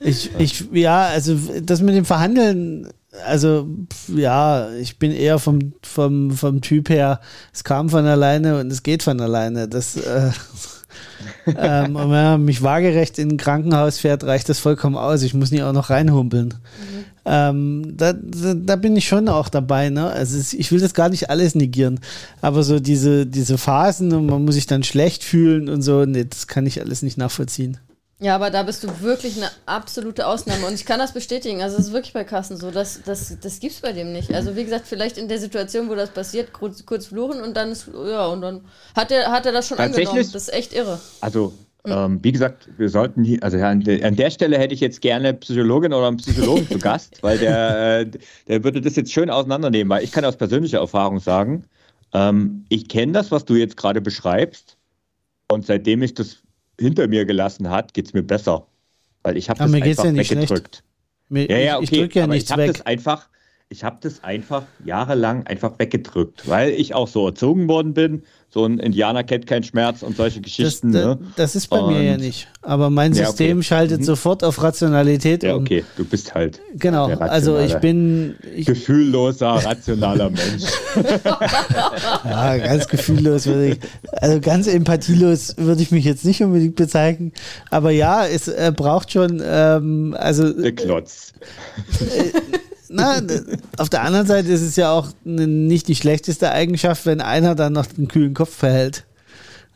ich, ich, ja, also das mit dem Verhandeln, also ja, ich bin eher vom, vom, vom Typ her, es kam von alleine und es geht von alleine. Das, äh, ähm, und wenn man mich waagerecht in ein Krankenhaus fährt, reicht das vollkommen aus. Ich muss nicht auch noch reinhumpeln. Mhm. Ähm, da, da, da, bin ich schon auch dabei. Ne? Also es, ich will das gar nicht alles negieren, aber so diese, diese Phasen und man muss sich dann schlecht fühlen und so, nee, das kann ich alles nicht nachvollziehen. Ja, aber da bist du wirklich eine absolute Ausnahme. Und ich kann das bestätigen. Also, es ist wirklich bei Kassen so. Das, das, das gibt es bei dem nicht. Also, wie gesagt, vielleicht in der Situation, wo das passiert, kurz, kurz fluchen und dann ist, ja, und dann hat er, hat er das schon angenommen. Das ist echt irre. Also, ähm, wie gesagt, wir sollten die, also an der, an der Stelle hätte ich jetzt gerne Psychologin oder einen Psychologen zu Gast, weil der, äh, der würde das jetzt schön auseinandernehmen, weil ich kann aus persönlicher Erfahrung sagen, ähm, ich kenne das, was du jetzt gerade beschreibst und seitdem ich das hinter mir gelassen hat, geht es mir besser. Weil ich habe das einfach ja weggedrückt. Mir, ja, ja, okay, ich, drücke ja nichts ich weg. Das einfach, ich habe das einfach jahrelang einfach weggedrückt, weil ich auch so erzogen worden bin so ein Indianer kennt keinen Schmerz und solche Geschichten. Das, ne? das ist bei und, mir ja nicht. Aber mein ja, System okay. schaltet mhm. sofort auf Rationalität ja, okay, du bist halt. Genau, also ich bin. Ich, gefühlloser, rationaler Mensch. ja, ganz gefühllos würde ich. Also ganz empathielos würde ich mich jetzt nicht unbedingt bezeichnen. Aber ja, es äh, braucht schon. Ähm, also. Der Klotz. Äh, Na, auf der anderen Seite ist es ja auch nicht die schlechteste Eigenschaft, wenn einer dann noch den kühlen Kopf verhält.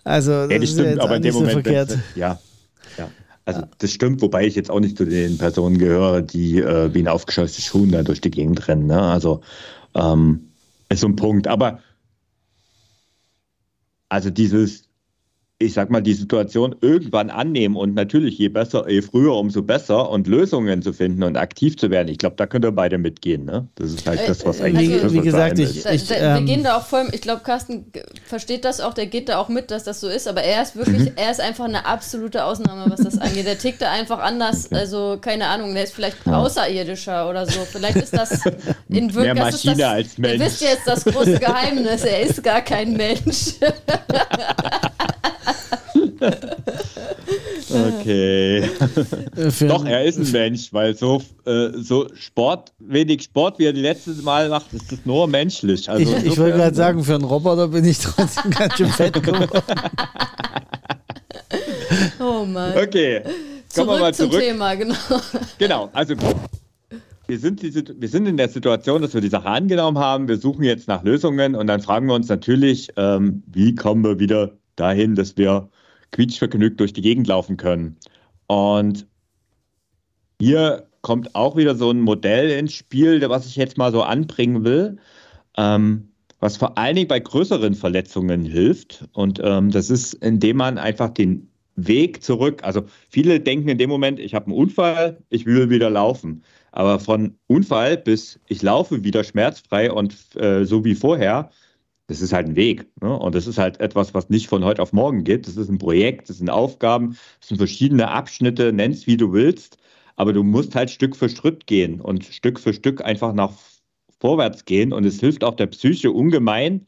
Also, das, ja, das stimmt, ja aber in dem Moment, verkehrt. ja, ja. Also das stimmt, wobei ich jetzt auch nicht zu den Personen gehöre, die äh, wie ein aufgescheuchtes Schuh da durch die Gegend rennen. Ne? Also ähm, ist so ein Punkt. Aber also dieses ich sag mal, die Situation irgendwann annehmen und natürlich je besser, je früher, umso besser und Lösungen zu finden und aktiv zu werden. Ich glaube, da könnt ihr beide mitgehen. Ne? Das ist halt das, was äh, eigentlich also, Wie gesagt, ich, ich, da, da, ähm, wir gehen da auch voll, ich glaube, Carsten versteht das auch, der geht da auch mit, dass das so ist, aber er ist wirklich, mhm. er ist einfach eine absolute Ausnahme, was das angeht. Der tickt da einfach anders, okay. also keine Ahnung, der ist vielleicht ja. außerirdischer oder so. Vielleicht ist das in Wirklichkeit. Mehr Maschine das, als Mensch. Ihr wisst jetzt das große Geheimnis, er ist gar kein Mensch. okay. Doch, er ist ein Mensch, weil so, äh, so Sport, wenig Sport, wie er die letzte Mal macht, ist das nur menschlich. Also ich, ich wollte gerade sagen, für einen Roboter bin ich trotzdem ganz schön fett geworden. oh Mann. Okay. Kommen wir mal zurück. zum Thema, genau. Genau, also wir sind, die, wir sind in der Situation, dass wir die Sache angenommen haben. Wir suchen jetzt nach Lösungen und dann fragen wir uns natürlich, ähm, wie kommen wir wieder dahin, dass wir quietschvergnügt durch die Gegend laufen können. Und hier kommt auch wieder so ein Modell ins Spiel, was ich jetzt mal so anbringen will, ähm, was vor allen Dingen bei größeren Verletzungen hilft. Und ähm, das ist, indem man einfach den Weg zurück, also viele denken in dem Moment, ich habe einen Unfall, ich will wieder laufen. Aber von Unfall bis ich laufe wieder schmerzfrei und äh, so wie vorher, das ist halt ein Weg. Ne? Und das ist halt etwas, was nicht von heute auf morgen geht. Das ist ein Projekt, das sind Aufgaben, das sind verschiedene Abschnitte, nennst wie du willst. Aber du musst halt Stück für Schritt gehen und Stück für Stück einfach nach vorwärts gehen. Und es hilft auch der Psyche ungemein,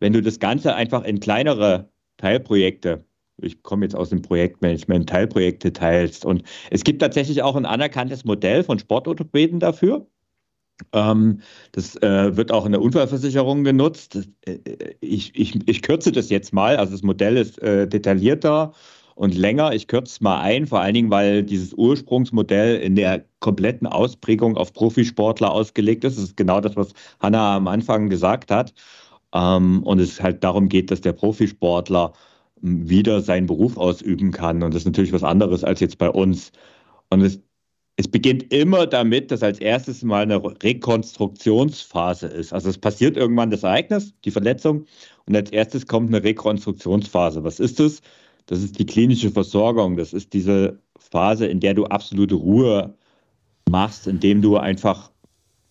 wenn du das Ganze einfach in kleinere Teilprojekte ich komme jetzt aus dem Projektmanagement, Teilprojekte teilst. Und es gibt tatsächlich auch ein anerkanntes Modell von Sportorthopäden dafür. Ähm, das äh, wird auch in der Unfallversicherung genutzt. Äh, ich, ich, ich kürze das jetzt mal. Also das Modell ist äh, detaillierter und länger. Ich kürze es mal ein, vor allen Dingen, weil dieses Ursprungsmodell in der kompletten Ausprägung auf Profisportler ausgelegt ist. Das ist genau das, was Hanna am Anfang gesagt hat. Ähm, und es halt darum geht, dass der Profisportler hm, wieder seinen Beruf ausüben kann. Und das ist natürlich was anderes als jetzt bei uns. Und es es beginnt immer damit, dass als erstes mal eine Rekonstruktionsphase ist. Also es passiert irgendwann das Ereignis, die Verletzung, und als erstes kommt eine Rekonstruktionsphase. Was ist das? Das ist die klinische Versorgung. Das ist diese Phase, in der du absolute Ruhe machst, indem du einfach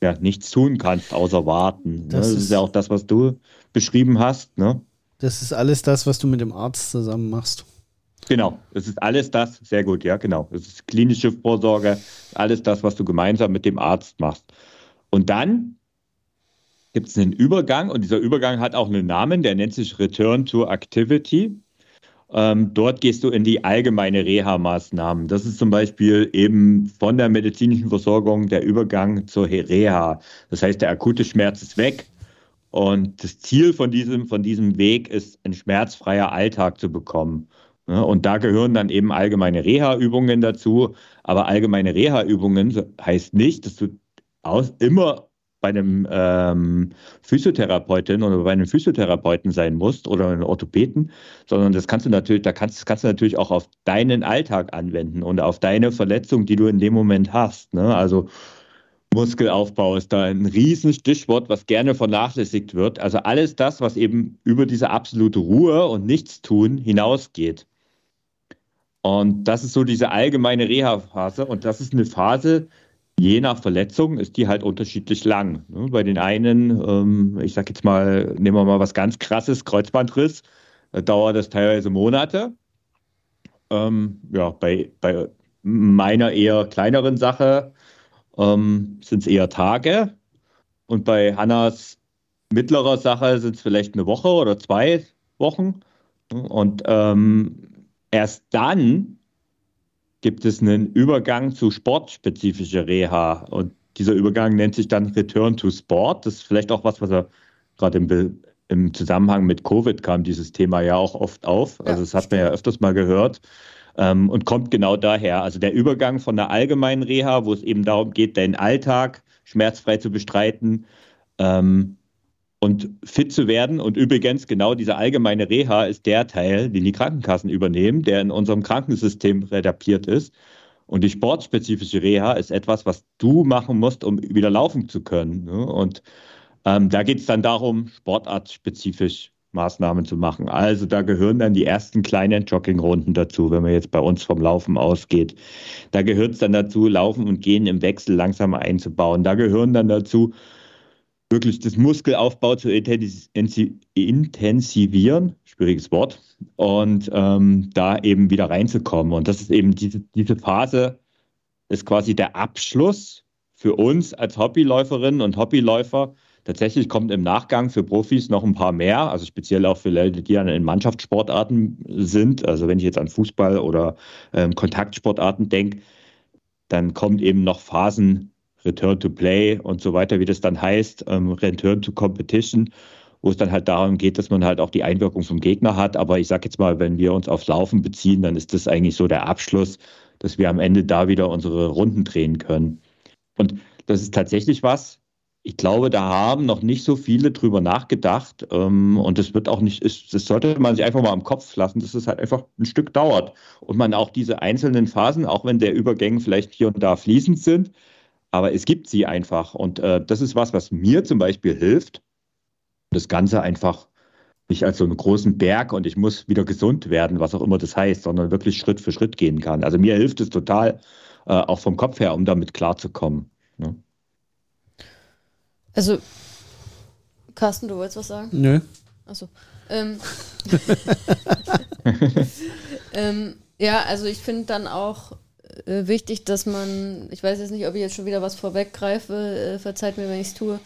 ja, nichts tun kannst, außer warten. Das, ne? das ist, ja auch das, was du beschrieben hast. Ne? Das ist alles das, was du mit dem Arzt zusammen machst. Genau, es ist alles das, sehr gut, ja, genau. Es ist klinische Vorsorge, alles das, was du gemeinsam mit dem Arzt machst. Und dann gibt es einen Übergang und dieser Übergang hat auch einen Namen, der nennt sich Return to Activity. Ähm, dort gehst du in die allgemeine Reha-Maßnahmen. Das ist zum Beispiel eben von der medizinischen Versorgung der Übergang zur Reha. Das heißt, der akute Schmerz ist weg. Und das Ziel von diesem, von diesem Weg ist, einen schmerzfreier Alltag zu bekommen. Und da gehören dann eben allgemeine Reha-Übungen dazu. Aber allgemeine Reha-Übungen heißt nicht, dass du aus, immer bei einem ähm, Physiotherapeutin oder bei einem Physiotherapeuten sein musst oder einem Orthopäden, sondern das kannst du natürlich, da kannst, kannst du natürlich auch auf deinen Alltag anwenden und auf deine Verletzung, die du in dem Moment hast. Ne? Also Muskelaufbau ist da ein Riesenstichwort, was gerne vernachlässigt wird. Also alles das, was eben über diese absolute Ruhe und Nichtstun hinausgeht. Und das ist so diese allgemeine Reha-Phase. Und das ist eine Phase, je nach Verletzung ist die halt unterschiedlich lang. Ne? Bei den einen, ähm, ich sag jetzt mal, nehmen wir mal was ganz krasses, Kreuzbandriss, da dauert das teilweise Monate. Ähm, ja, bei, bei meiner eher kleineren Sache ähm, sind es eher Tage. Und bei Hannas mittlerer Sache sind es vielleicht eine Woche oder zwei Wochen. Und ähm, Erst dann gibt es einen Übergang zu sportspezifischer Reha. Und dieser Übergang nennt sich dann Return to Sport. Das ist vielleicht auch was, was er gerade im, im Zusammenhang mit Covid kam, dieses Thema ja auch oft auf. Also das hat man ja öfters mal gehört. Ähm, und kommt genau daher. Also der Übergang von der allgemeinen Reha, wo es eben darum geht, deinen Alltag schmerzfrei zu bestreiten ähm, und fit zu werden. Und übrigens, genau diese allgemeine Reha ist der Teil, den die Krankenkassen übernehmen, der in unserem Krankensystem redapiert ist. Und die sportspezifische Reha ist etwas, was du machen musst, um wieder laufen zu können. Ne? Und ähm, da geht es dann darum, sportartspezifisch Maßnahmen zu machen. Also da gehören dann die ersten kleinen Joggingrunden dazu, wenn man jetzt bei uns vom Laufen ausgeht. Da gehört es dann dazu, Laufen und Gehen im Wechsel langsam einzubauen. Da gehören dann dazu, wirklich das Muskelaufbau zu intensivieren, schwieriges Wort, und ähm, da eben wieder reinzukommen. Und das ist eben diese, diese Phase, ist quasi der Abschluss für uns als Hobbyläuferinnen und Hobbyläufer. Tatsächlich kommt im Nachgang für Profis noch ein paar mehr, also speziell auch für Leute, die in Mannschaftssportarten sind. Also wenn ich jetzt an Fußball oder ähm, Kontaktsportarten denke, dann kommt eben noch Phasen Return to Play und so weiter, wie das dann heißt, ähm, Return to Competition, wo es dann halt darum geht, dass man halt auch die Einwirkung vom Gegner hat. Aber ich sage jetzt mal, wenn wir uns aufs Laufen beziehen, dann ist das eigentlich so der Abschluss, dass wir am Ende da wieder unsere Runden drehen können. Und das ist tatsächlich was, ich glaube, da haben noch nicht so viele drüber nachgedacht. Ähm, und das wird auch nicht, das sollte man sich einfach mal im Kopf lassen, dass es halt einfach ein Stück dauert. Und man auch diese einzelnen Phasen, auch wenn der Übergänge vielleicht hier und da fließend sind, aber es gibt sie einfach. Und äh, das ist was, was mir zum Beispiel hilft, das Ganze einfach nicht als so einen großen Berg und ich muss wieder gesund werden, was auch immer das heißt, sondern wirklich Schritt für Schritt gehen kann. Also mir hilft es total, äh, auch vom Kopf her, um damit klarzukommen. Ne? Also, Carsten, du wolltest was sagen? Nö. Achso. Ähm, ähm, ja, also ich finde dann auch äh, wichtig, dass man, ich weiß jetzt nicht, ob ich jetzt schon wieder was vorweggreife, äh, verzeiht mir, wenn ich es tue,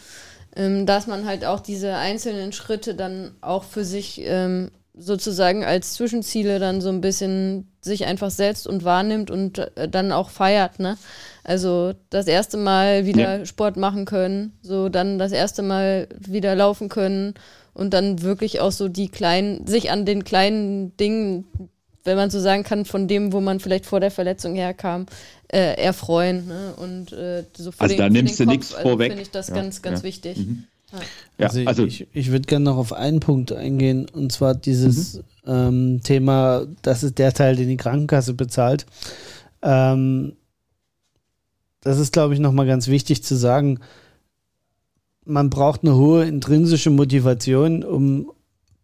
ähm, dass man halt auch diese einzelnen Schritte dann auch für sich ähm, sozusagen als Zwischenziele dann so ein bisschen sich einfach setzt und wahrnimmt und äh, dann auch feiert, ne? Also das erste Mal wieder ja. Sport machen können, so dann das erste Mal wieder laufen können und dann wirklich auch so die kleinen, sich an den kleinen Dingen wenn man so sagen kann, von dem, wo man vielleicht vor der Verletzung herkam, äh, erfreuen. Ne? Und äh, so für also den, da nimmst du nichts also vorweg. Finde ich das ja, ganz, ganz ja. wichtig. Mhm. Ja. Also, also, ich, ich würde gerne noch auf einen Punkt eingehen, und zwar dieses mhm. ähm, Thema, das ist der Teil, den die Krankenkasse bezahlt. Ähm, das ist, glaube ich, nochmal ganz wichtig zu sagen. Man braucht eine hohe intrinsische Motivation, um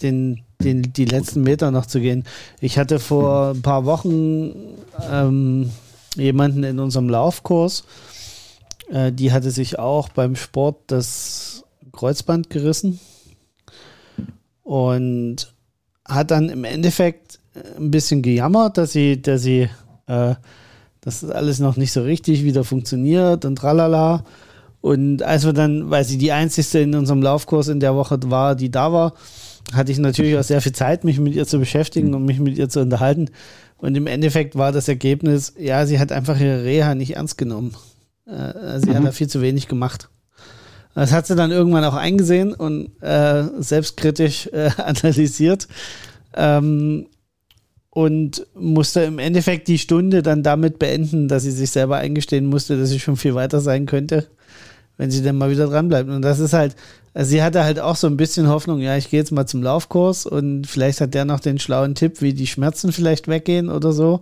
den den, die letzten Meter noch zu gehen. Ich hatte vor ein paar Wochen ähm, jemanden in unserem Laufkurs, äh, die hatte sich auch beim Sport das Kreuzband gerissen und hat dann im Endeffekt ein bisschen gejammert, dass sie, dass sie, äh, dass das alles noch nicht so richtig wieder funktioniert und tralala. Und als wir dann, weil sie die einzigste in unserem Laufkurs in der Woche war, die da war, hatte ich natürlich auch sehr viel Zeit, mich mit ihr zu beschäftigen und mich mit ihr zu unterhalten. Und im Endeffekt war das Ergebnis, ja, sie hat einfach ihre Reha nicht ernst genommen. Äh, sie mhm. hat da viel zu wenig gemacht. Das hat sie dann irgendwann auch eingesehen und äh, selbstkritisch äh, analysiert. Ähm, und musste im Endeffekt die Stunde dann damit beenden, dass sie sich selber eingestehen musste, dass sie schon viel weiter sein könnte, wenn sie dann mal wieder dranbleibt. Und das ist halt, also sie hatte halt auch so ein bisschen Hoffnung, ja, ich gehe jetzt mal zum Laufkurs und vielleicht hat der noch den schlauen Tipp, wie die Schmerzen vielleicht weggehen oder so.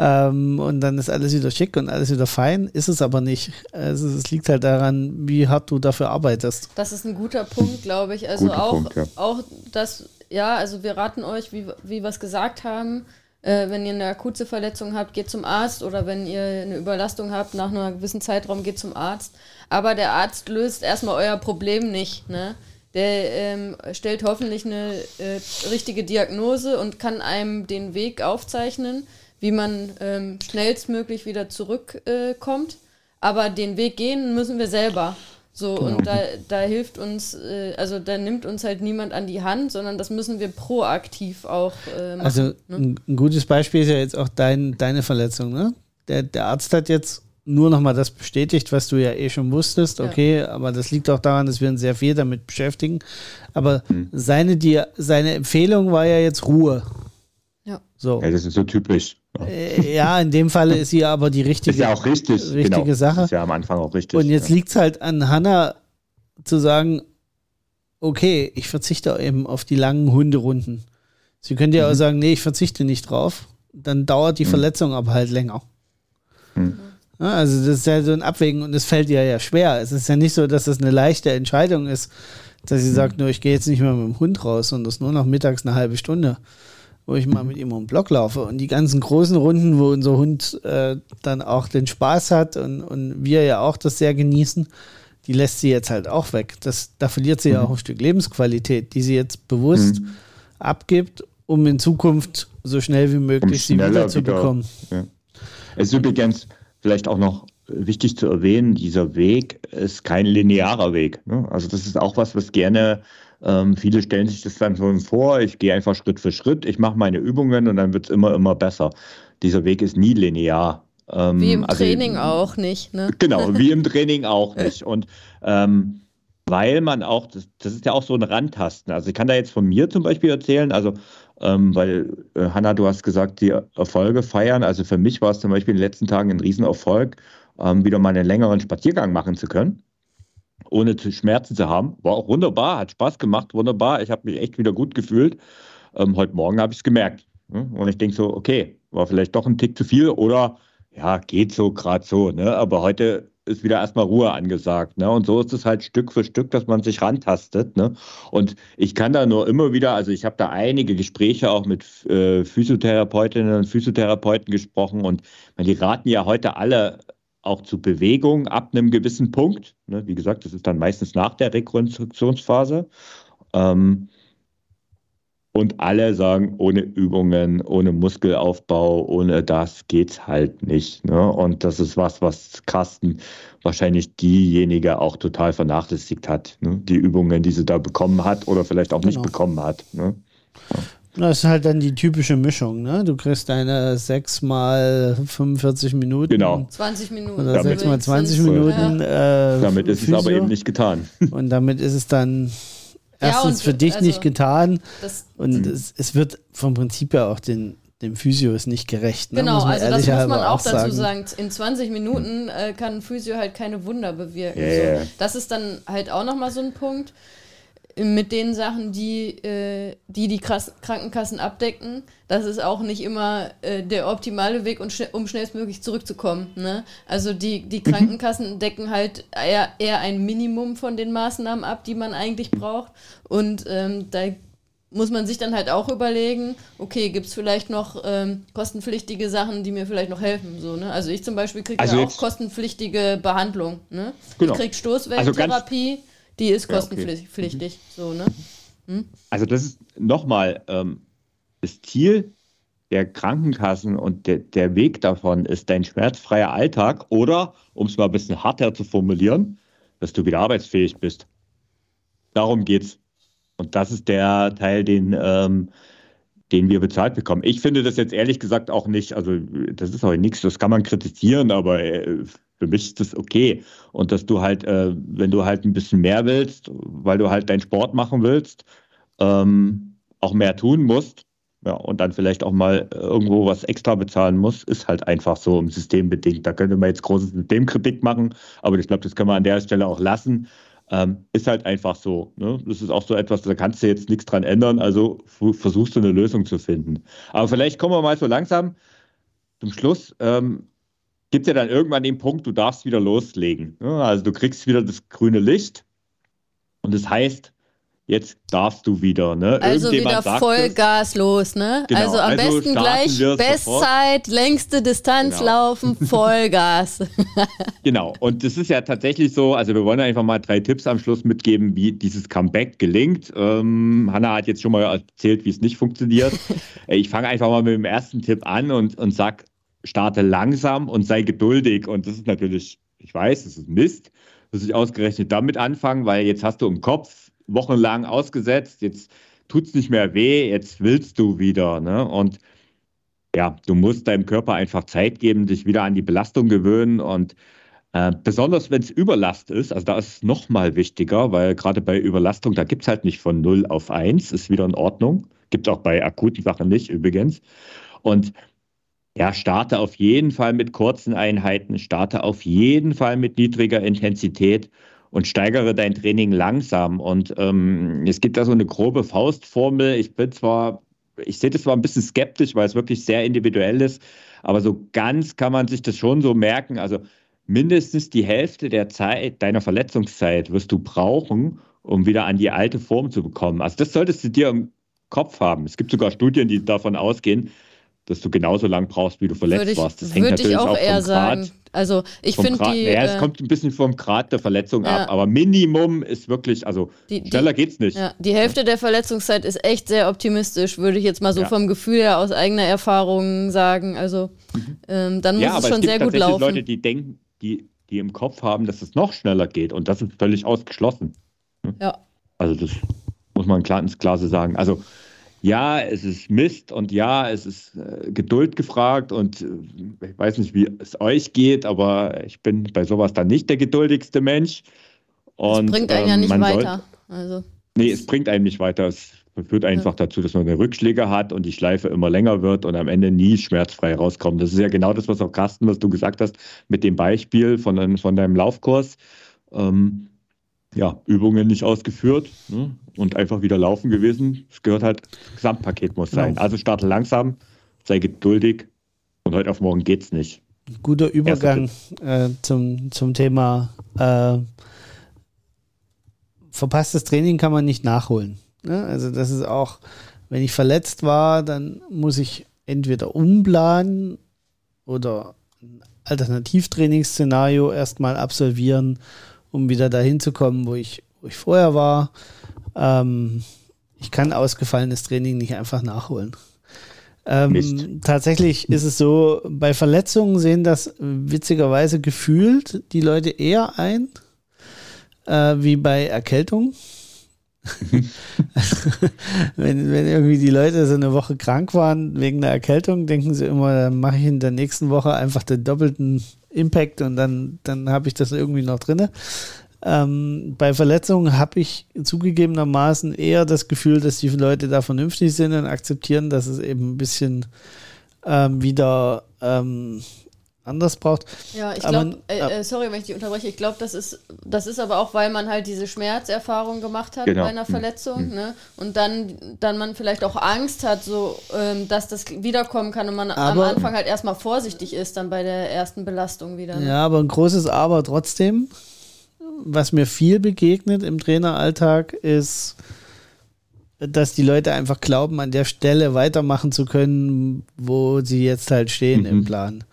Ähm, und dann ist alles wieder schick und alles wieder fein. Ist es aber nicht. Also es liegt halt daran, wie hart du dafür arbeitest. Das ist ein guter Punkt, glaube ich. Also auch, Punkt, ja. auch das, ja, also wir raten euch, wie, wie wir es gesagt haben, äh, wenn ihr eine akute Verletzung habt, geht zum Arzt oder wenn ihr eine Überlastung habt, nach einem gewissen Zeitraum geht zum Arzt. Aber der Arzt löst erstmal euer Problem nicht. Ne? Der ähm, stellt hoffentlich eine äh, richtige Diagnose und kann einem den Weg aufzeichnen, wie man ähm, schnellstmöglich wieder zurückkommt. Äh, Aber den Weg gehen müssen wir selber. So, genau. und da, da hilft uns, äh, also da nimmt uns halt niemand an die Hand, sondern das müssen wir proaktiv auch äh, machen. Also ne? ein, gutes Beispiel ist ja jetzt auch dein, deine Verletzung, ne? Der, der Arzt hat jetzt nur nochmal das bestätigt, was du ja eh schon wusstest, okay, ja. aber das liegt auch daran, dass wir uns sehr viel damit beschäftigen. Aber hm. seine, die, seine Empfehlung war ja jetzt Ruhe. Ja. So. Ja, das ist so typisch. Äh, ja, in dem Fall ist sie aber die richtige, ist ja auch richtig, richtige genau. Sache. Ist ja am Anfang auch richtig. Und jetzt ja. liegt es halt an Hannah zu sagen, okay, ich verzichte eben auf die langen Hunderunden. Sie könnte ja mhm. auch sagen, nee, ich verzichte nicht drauf. Dann dauert die mhm. Verletzung aber halt länger. Mhm. Ja, also das ist ja so ein Abwägen und es fällt ihr ja schwer. Es ist ja nicht so, dass das eine leichte Entscheidung ist, dass sie mhm. sagt, nur ich gehe jetzt nicht mehr mit dem Hund raus und das nur noch mittags eine halbe Stunde, wo ich mal mit ihm um den Block laufe. Und die ganzen großen Runden, wo unser Hund äh, dann auch den Spaß hat und, und wir ja auch das sehr genießen, die lässt sie jetzt halt auch weg. Das, da verliert sie mhm. ja auch ein Stück Lebensqualität, die sie jetzt bewusst mhm. abgibt, um in Zukunft so schnell wie möglich um sie wieder zu bekommen. Ja. Es ist übrigens vielleicht auch noch wichtig zu erwähnen, dieser Weg ist kein linearer Weg. Ne? Also das ist auch was, was gerne ähm, viele stellen sich das dann so vor, ich gehe einfach Schritt für Schritt, ich mache meine Übungen und dann wird es immer, immer besser. Dieser Weg ist nie linear. Ähm, wie im also, Training auch nicht. Ne? Genau, wie im Training auch nicht. Und ähm, weil man auch, das, das, ist ja auch so ein Randtasten. Also ich kann da jetzt von mir zum Beispiel erzählen, also ähm, weil äh, Hanna, du hast gesagt, die Erfolge feiern. Also für mich war es zum Beispiel in den letzten Tagen ein Riesenerfolg, ähm, wieder mal einen längeren Spaziergang machen zu können, ohne zu Schmerzen zu haben. War auch wunderbar, hat Spaß gemacht, wunderbar. Ich habe mich echt wieder gut gefühlt. Ähm, heute Morgen habe ich es gemerkt. Ne? Und ich denke so, okay, war vielleicht doch ein Tick zu viel oder ja, geht so gerade so. Ne? Aber heute ist wieder erstmal Ruhe angesagt. Ne? Und so ist es halt Stück für Stück, dass man sich rantastet. Ne? Und ich kann da nur immer wieder, also ich habe da einige Gespräche auch mit äh, Physiotherapeutinnen und Physiotherapeuten gesprochen und die raten ja heute alle auch zu Bewegung ab einem gewissen Punkt. Ne? Wie gesagt, das ist dann meistens nach der Rekonstruktionsphase. Ähm, und alle sagen, ohne Übungen, ohne Muskelaufbau, ohne das geht's halt nicht. Ne? Und das ist was, was Carsten wahrscheinlich diejenige auch total vernachlässigt hat. Ne? Die Übungen, die sie da bekommen hat oder vielleicht auch genau. nicht bekommen hat. Ne? Ja. Das ist halt dann die typische Mischung, ne? Du kriegst deine 6 mal 45 Minuten. Genau. 20 Minuten. Oder 6 mal 20 Minuten. Ja. Äh, damit ist Physio. es aber eben nicht getan. Und damit ist es dann erstens ja, für dich also nicht getan. und es, es, wird vom Prinzip ja auch den, dem Physio ist nicht gerecht. Ne? Genau, also das muss man auch dazu sagen. In 20 Minuten äh, kann ein Physio halt keine Wunder bewirken. Yeah. So. Das ist dann halt auch nochmal so ein Punkt mit den Sachen, die äh, die, die Krankenkassen abdecken, das ist auch nicht immer äh, der optimale Weg, um, schn um schnellstmöglich zurückzukommen. Ne? Also die, die mhm. Krankenkassen decken halt eher, eher ein Minimum von den Maßnahmen ab, die man eigentlich braucht. Und ähm, da muss man sich dann halt auch überlegen, okay, gibt es vielleicht noch ähm, kostenpflichtige Sachen, die mir vielleicht noch helfen. So, ne? Also ich zum Beispiel kriege also ja auch kostenpflichtige Behandlung. Ne? Genau. Ich kriege Stoßwellentherapie. Also die ist kostenpflichtig, ja, okay. so, ne? Hm? Also das ist nochmal ähm, das Ziel der Krankenkassen und der, der Weg davon ist dein schmerzfreier Alltag oder, um es mal ein bisschen harter zu formulieren, dass du wieder arbeitsfähig bist. Darum geht's. Und das ist der Teil, den, ähm, den wir bezahlt bekommen. Ich finde das jetzt ehrlich gesagt auch nicht, also das ist auch nichts, das kann man kritisieren, aber äh, für mich ist das okay. Und dass du halt, äh, wenn du halt ein bisschen mehr willst, weil du halt deinen Sport machen willst, ähm, auch mehr tun musst, ja, und dann vielleicht auch mal irgendwo was extra bezahlen muss, ist halt einfach so im System bedingt. Da könnte man jetzt große Systemkritik machen, aber ich glaube, das können wir an der Stelle auch lassen. Ähm, ist halt einfach so. Ne? Das ist auch so etwas, da kannst du jetzt nichts dran ändern, also versuchst du eine Lösung zu finden. Aber vielleicht kommen wir mal so langsam zum Schluss. Ähm, gibt es ja dann irgendwann den Punkt, du darfst wieder loslegen. Also du kriegst wieder das grüne Licht und das heißt, jetzt darfst du wieder. Ne? Also wieder Vollgas los, ne? Genau. Also am also besten gleich Bestzeit, längste Distanz genau. laufen, Vollgas. genau, und das ist ja tatsächlich so, also wir wollen einfach mal drei Tipps am Schluss mitgeben, wie dieses Comeback gelingt. Ähm, Hanna hat jetzt schon mal erzählt, wie es nicht funktioniert. ich fange einfach mal mit dem ersten Tipp an und, und sag, starte langsam und sei geduldig. Und das ist natürlich, ich weiß, das ist Mist, dass ich ausgerechnet damit anfange, weil jetzt hast du im Kopf wochenlang ausgesetzt, jetzt tut es nicht mehr weh, jetzt willst du wieder. Ne? Und ja, du musst deinem Körper einfach Zeit geben, dich wieder an die Belastung gewöhnen und äh, besonders wenn es Überlast ist, also da ist es nochmal wichtiger, weil gerade bei Überlastung, da gibt es halt nicht von 0 auf 1, ist wieder in Ordnung. Gibt auch bei akuten Sachen nicht übrigens. Und Ja, starte auf jeden Fall mit kurzen Einheiten, starte auf jeden Fall mit niedriger Intensität und steigere dein Training langsam. Und ähm, es gibt da so eine grobe Faustformel. Ich bin zwar, ich sehe das zwar ein bisschen skeptisch, weil es wirklich sehr individuell ist, aber so ganz kann man sich das schon so merken. Also mindestens die Hälfte der Zeit, deiner Verletzungszeit wirst du brauchen, um wieder an die alte Form zu bekommen. Also das solltest du dir im Kopf haben. Es gibt sogar Studien, die davon ausgehen, dass du genauso lang brauchst, wie du verletzt ich, warst. Das hängt würde natürlich ich auch, auch eher sagen. Grad, also ich finde die. Ja, es äh, kommt ein bisschen vom Grad der Verletzung ja. ab, aber Minimum ist wirklich, also die, schneller die, geht's nicht. Ja, die Hälfte der Verletzungszeit ist echt sehr optimistisch, würde ich jetzt mal so ja. vom Gefühl her aus eigener Erfahrung sagen. Also mhm. ähm, dann muss es schon sehr gut laufen. Leute, die denken, die, die im Kopf haben, dass es noch schneller geht und das ist völlig ausgeschlossen. Ja. Also das muss man klar ins Klare sagen. Also ja, es ist Mist und ja, es ist äh, Geduld gefragt und äh, ich weiß nicht, wie es euch geht, aber ich bin bei sowas dann nicht der geduldigste Mensch. Und, es bringt einen ähm, ja nicht weiter. also. Nee, es bringt einen nicht weiter. Es führt einfach ja. dazu, dass man eine Rückschläge hat und die Schleife immer länger wird und am Ende nie schmerzfrei rauskommt. Das ist ja genau das, was auch Carsten, was du gesagt hast, mit dem Beispiel von, von deinem Laufkurs. Ähm, ja, Übungen nicht ausgeführt ne? und einfach wieder laufen gewesen. Es gehört halt, das Gesamtpaket muss sein. Genau. Also starte langsam, sei geduldig und heute auf morgen geht's nicht. Guter Übergang äh, zum, zum Thema äh, verpasstes Training kann man nicht nachholen. Ne? Also das ist auch, wenn ich verletzt war, dann muss ich entweder umplanen oder ein Alternativtrainingsszenario erstmal absolvieren um wieder dahin zu kommen, wo ich, wo ich vorher war. Ähm, ich kann ausgefallenes Training nicht einfach nachholen. Ähm, tatsächlich ist es so, bei Verletzungen sehen das witzigerweise gefühlt die Leute eher ein, äh, wie bei Erkältung. wenn, wenn irgendwie die Leute so eine Woche krank waren wegen der Erkältung, denken sie immer, dann mache ich in der nächsten Woche einfach den doppelten Impact und dann, dann habe ich das irgendwie noch drin. Ähm, bei Verletzungen habe ich zugegebenermaßen eher das Gefühl, dass die Leute da vernünftig sind und akzeptieren, dass es eben ein bisschen ähm, wieder ähm, anders braucht. Ja, ich glaube, äh, äh, sorry, wenn ich dich unterbreche, ich glaube, das ist, das ist aber auch, weil man halt diese Schmerzerfahrung gemacht hat genau. bei einer hm. Verletzung, mhm. ne? Und dann, dann man vielleicht auch Angst hat, so, ähm, dass das wiederkommen kann und man aber, am Anfang halt erstmal vorsichtig ist, dann bei der ersten Belastung wieder. Ne? Ja, aber ein großes Aber trotzdem, was mir viel begegnet im Traineralltag, ist, dass die Leute einfach glauben, an der Stelle weitermachen zu können, wo sie jetzt halt stehen mhm. im Plan.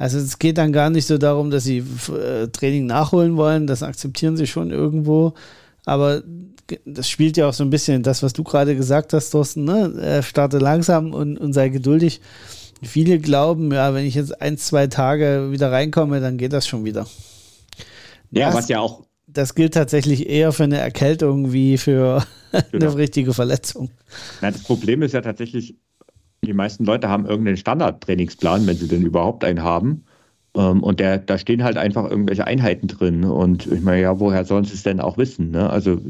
Also es geht dann gar nicht so darum, dass sie äh, Training nachholen wollen, das akzeptieren sie schon irgendwo, aber das spielt ja auch so ein bisschen das, was du gerade gesagt hast, Thorsten, ne? starte langsam und, und sei geduldig. Viele glauben, ja, wenn ich jetzt ein, zwei Tage wieder reinkomme, dann geht das schon wieder. Ja, das, was ja auch. Das gilt tatsächlich eher für eine Erkältung wie für genau. eine richtige Verletzung. Na, das Problem ist ja tatsächlich, die meisten Leute haben irgendeinen Standardtrainingsplan, wenn sie denn überhaupt einen haben. Ähm, und der, da stehen halt einfach irgendwelche Einheiten drin. Und ich meine, ja, woher sollen sie es denn auch wissen? Ne? Also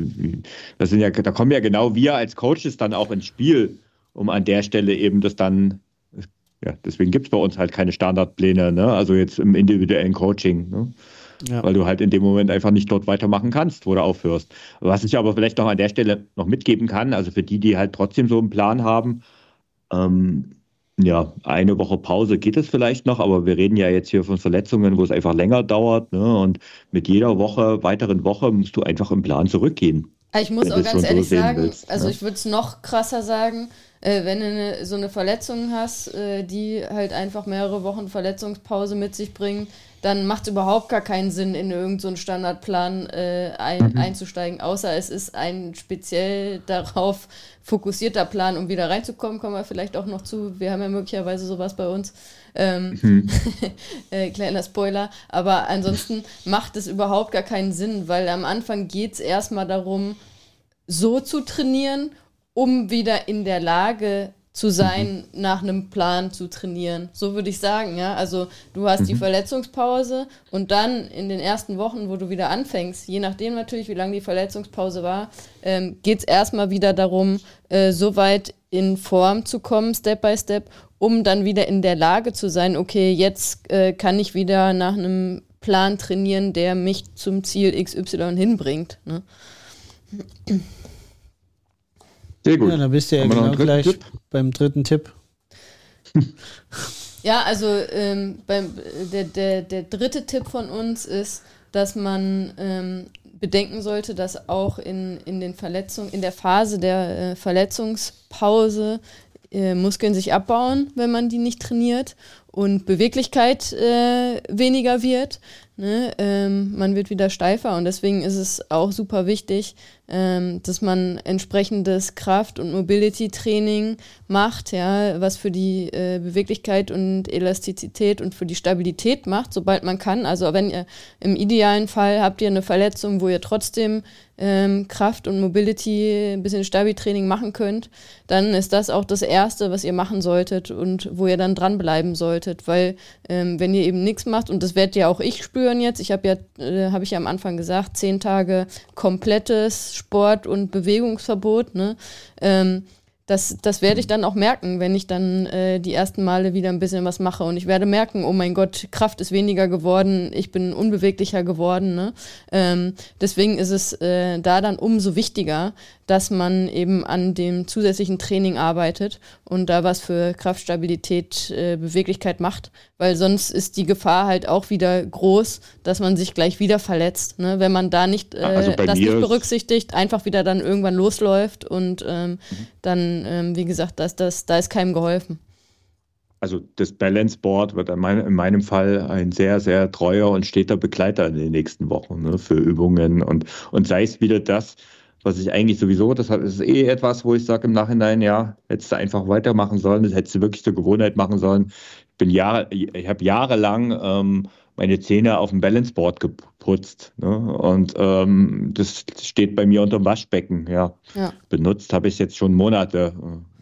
das sind ja, da kommen ja genau wir als Coaches dann auch ins Spiel, um an der Stelle eben das dann, ja, deswegen gibt es bei uns halt keine Standardpläne, ne? Also jetzt im individuellen Coaching. Ne? Ja. Weil du halt in dem Moment einfach nicht dort weitermachen kannst, wo du aufhörst. Was ich aber vielleicht noch an der Stelle noch mitgeben kann, also für die, die halt trotzdem so einen Plan haben, ähm, ja, eine Woche Pause geht es vielleicht noch, aber wir reden ja jetzt hier von Verletzungen, wo es einfach länger dauert. Ne? Und mit jeder Woche, weiteren Woche musst du einfach im Plan zurückgehen. Ich muss auch ganz ehrlich so sagen, willst, also ja? ich würde es noch krasser sagen, äh, wenn du eine, so eine Verletzung hast, äh, die halt einfach mehrere Wochen Verletzungspause mit sich bringen, dann macht es überhaupt gar keinen Sinn, in irgendeinen so Standardplan äh, ein, mhm. einzusteigen, außer es ist ein speziell darauf fokussierter Plan, um wieder reinzukommen, kommen wir vielleicht auch noch zu. Wir haben ja möglicherweise sowas bei uns. Ähm, mhm. äh, kleiner Spoiler. Aber ansonsten macht es überhaupt gar keinen Sinn, weil am Anfang geht es erstmal darum, so zu trainieren, um wieder in der Lage zu sein, mhm. nach einem Plan zu trainieren. So würde ich sagen, ja. Also du hast mhm. die Verletzungspause und dann in den ersten Wochen, wo du wieder anfängst, je nachdem natürlich, wie lange die Verletzungspause war, ähm, geht es erstmal wieder darum, äh, so weit in Form zu kommen, Step by Step, um dann wieder in der Lage zu sein, okay, jetzt äh, kann ich wieder nach einem Plan trainieren, der mich zum Ziel XY hinbringt. Ne? Sehr gut. Ja, dann bist du ja genau gleich Tipp? beim dritten Tipp. ja, also ähm, beim, der, der, der dritte Tipp von uns ist, dass man ähm, bedenken sollte, dass auch in, in den Verletzungen, in der Phase der äh, Verletzungspause äh, Muskeln sich abbauen, wenn man die nicht trainiert und Beweglichkeit äh, weniger wird. Ne? Ähm, man wird wieder steifer und deswegen ist es auch super wichtig, ähm, dass man entsprechendes Kraft- und Mobility-Training macht, ja, was für die äh, Beweglichkeit und Elastizität und für die Stabilität macht, sobald man kann. Also wenn ihr im idealen Fall habt ihr eine Verletzung, wo ihr trotzdem ähm, Kraft und Mobility, ein bisschen Stabi-Training machen könnt, dann ist das auch das Erste, was ihr machen solltet und wo ihr dann dranbleiben solltet. Weil ähm, wenn ihr eben nichts macht, und das werdet ja auch ich spüren jetzt, ich habe ja, äh, habe ich ja am Anfang gesagt, zehn Tage komplettes Sport- und Bewegungsverbot, ne? Ähm, das, das werde ich dann auch merken, wenn ich dann äh, die ersten Male wieder ein bisschen was mache. Und ich werde merken, oh mein Gott, Kraft ist weniger geworden, ich bin unbeweglicher geworden. Ne? Ähm, deswegen ist es äh, da dann umso wichtiger, dass man eben an dem zusätzlichen Training arbeitet und da was für Kraftstabilität, äh, Beweglichkeit macht, weil sonst ist die Gefahr halt auch wieder groß, dass man sich gleich wieder verletzt. Ne? Wenn man da nicht äh, also das nicht berücksichtigt, einfach wieder dann irgendwann losläuft und ähm, mhm. dann, ähm, wie gesagt, das, das, da ist keinem geholfen. Also das Balance Board wird in, mein, in meinem Fall ein sehr, sehr treuer und steter Begleiter in den nächsten Wochen ne, für Übungen und, und sei es wieder das, was ich eigentlich sowieso, das ist eh etwas, wo ich sage im Nachhinein, ja, hättest du einfach weitermachen sollen, das hättest du wirklich zur Gewohnheit machen sollen. Ich ich habe jahrelang ähm, meine Zähne auf dem Balanceboard geputzt. Ne? Und ähm, das steht bei mir unter dem Waschbecken. Ja. ja. Benutzt habe ich jetzt schon Monate,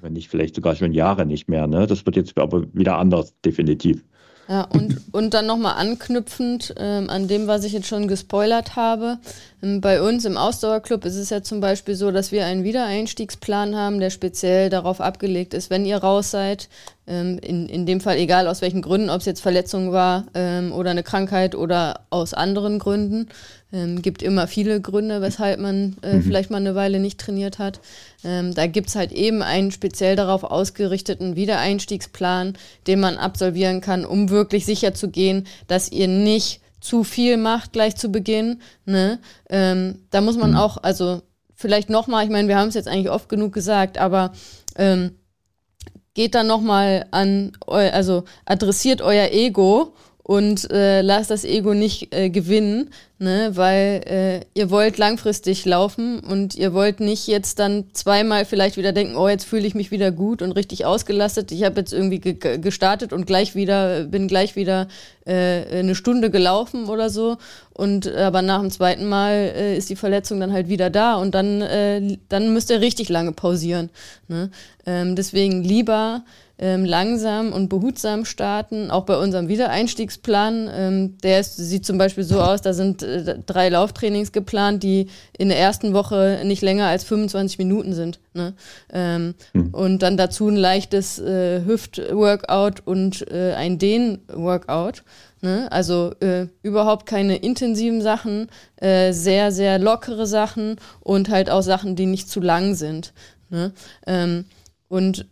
wenn nicht vielleicht sogar schon Jahre nicht mehr. Ne? Das wird jetzt aber wieder anders, definitiv. Ja, und, und dann nochmal anknüpfend ähm, an dem, was ich jetzt schon gespoilert habe. Ähm, bei uns im Ausdauerclub ist es ja zum Beispiel so, dass wir einen Wiedereinstiegsplan haben, der speziell darauf abgelegt ist, wenn ihr raus seid, ähm, in, in dem Fall egal aus welchen Gründen, ob es jetzt Verletzung war ähm, oder eine Krankheit oder aus anderen Gründen, ähm, gibt immer viele Gründe, weshalb man äh, mhm. vielleicht mal eine Weile nicht trainiert hat. Ähm, da gibt es halt eben einen speziell darauf ausgerichteten Wiedereinstiegsplan, den man absolvieren kann, um wirklich sicher zu gehen, dass ihr nicht zu viel macht gleich zu Beginn. Ne? Ähm, da muss man mhm. auch, also vielleicht nochmal, ich meine, wir haben es jetzt eigentlich oft genug gesagt, aber ähm, geht dann nochmal an, also adressiert euer Ego und äh, lasst das Ego nicht äh, gewinnen, ne? weil äh, ihr wollt langfristig laufen und ihr wollt nicht jetzt dann zweimal vielleicht wieder denken, oh, jetzt fühle ich mich wieder gut und richtig ausgelastet. Ich habe jetzt irgendwie ge gestartet und gleich wieder, bin gleich wieder äh, eine Stunde gelaufen oder so. Und aber nach dem zweiten Mal äh, ist die Verletzung dann halt wieder da und dann, äh, dann müsst ihr richtig lange pausieren. Ne? Ähm, deswegen lieber ähm, langsam und behutsam starten. Auch bei unserem Wiedereinstiegsplan, ähm, der ist, sieht zum Beispiel so aus, da sind drei Lauftrainings geplant, die in der ersten Woche nicht länger als 25 Minuten sind. Ne? Ähm, mhm. Und dann dazu ein leichtes äh, Hüft-Workout und äh, ein Dehn-Workout. Ne? Also äh, überhaupt keine intensiven Sachen, äh, sehr, sehr lockere Sachen und halt auch Sachen, die nicht zu lang sind. Ne? Ähm, und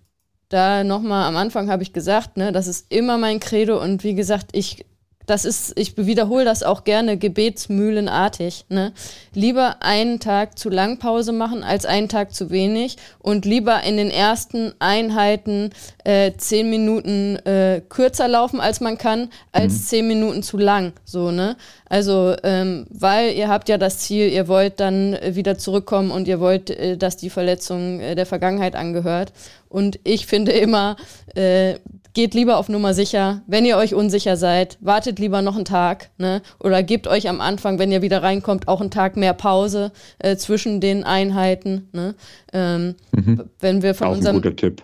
da nochmal am Anfang habe ich gesagt, ne, das ist immer mein Credo und wie gesagt, ich das ist, ich wiederhole das auch gerne gebetsmühlenartig. Ne? Lieber einen Tag zu lang Pause machen als einen Tag zu wenig und lieber in den ersten Einheiten äh, zehn Minuten äh, kürzer laufen, als man kann, als mhm. zehn Minuten zu lang. So, ne? Also, ähm, weil ihr habt ja das Ziel, ihr wollt dann wieder zurückkommen und ihr wollt, äh, dass die Verletzung äh, der Vergangenheit angehört. Und ich finde immer, äh, geht lieber auf Nummer sicher. Wenn ihr euch unsicher seid, wartet lieber noch einen Tag. Ne? Oder gebt euch am Anfang, wenn ihr wieder reinkommt, auch einen Tag mehr Pause äh, zwischen den Einheiten. Ne? Ähm, mhm. Wenn wir von auch unserem